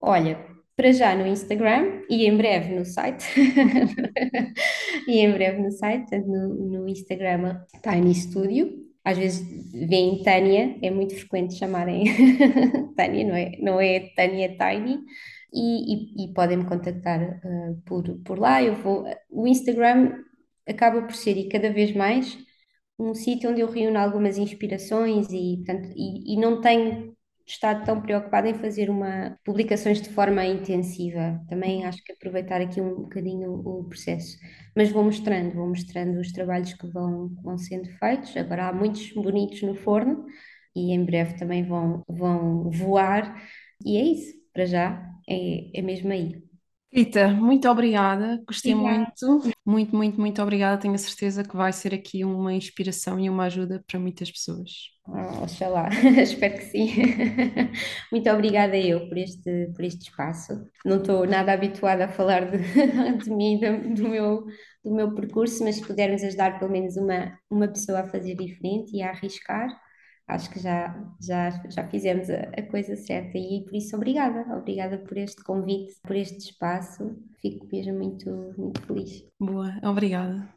Olha, para já no Instagram e em breve no site. e em breve no site, no, no Instagram Tiny Studio. Às vezes vem Tânia, é muito frequente chamarem Tânia, não é, não é Tânia Tiny. E, e, e podem me contactar uh, por, por lá. Eu vou, o Instagram acaba por ser e cada vez mais um sítio onde eu reúno algumas inspirações e, portanto, e, e não tenho estado tão preocupada em fazer uma publicações de forma intensiva. Também acho que aproveitar aqui um bocadinho o processo. Mas vou mostrando, vou mostrando os trabalhos que vão, vão sendo feitos. Agora há muitos bonitos no forno e em breve também vão, vão voar. E é isso, para já, é, é mesmo aí. Rita, muito obrigada, gostei Obrigada. muito, muito, muito, muito obrigada. Tenho a certeza que vai ser aqui uma inspiração e uma ajuda para muitas pessoas. Oh, oxalá, espero que sim. Muito obrigada eu por este, por este espaço. Não estou nada habituada a falar de, de mim, do, do meu, do meu percurso, mas se pudermos ajudar pelo menos uma, uma pessoa a fazer diferente e a arriscar, acho que já, já, já fizemos a, a, coisa certa e por isso obrigada, obrigada por este convite, por este espaço, fico mesmo muito, muito feliz. Boa, obrigada.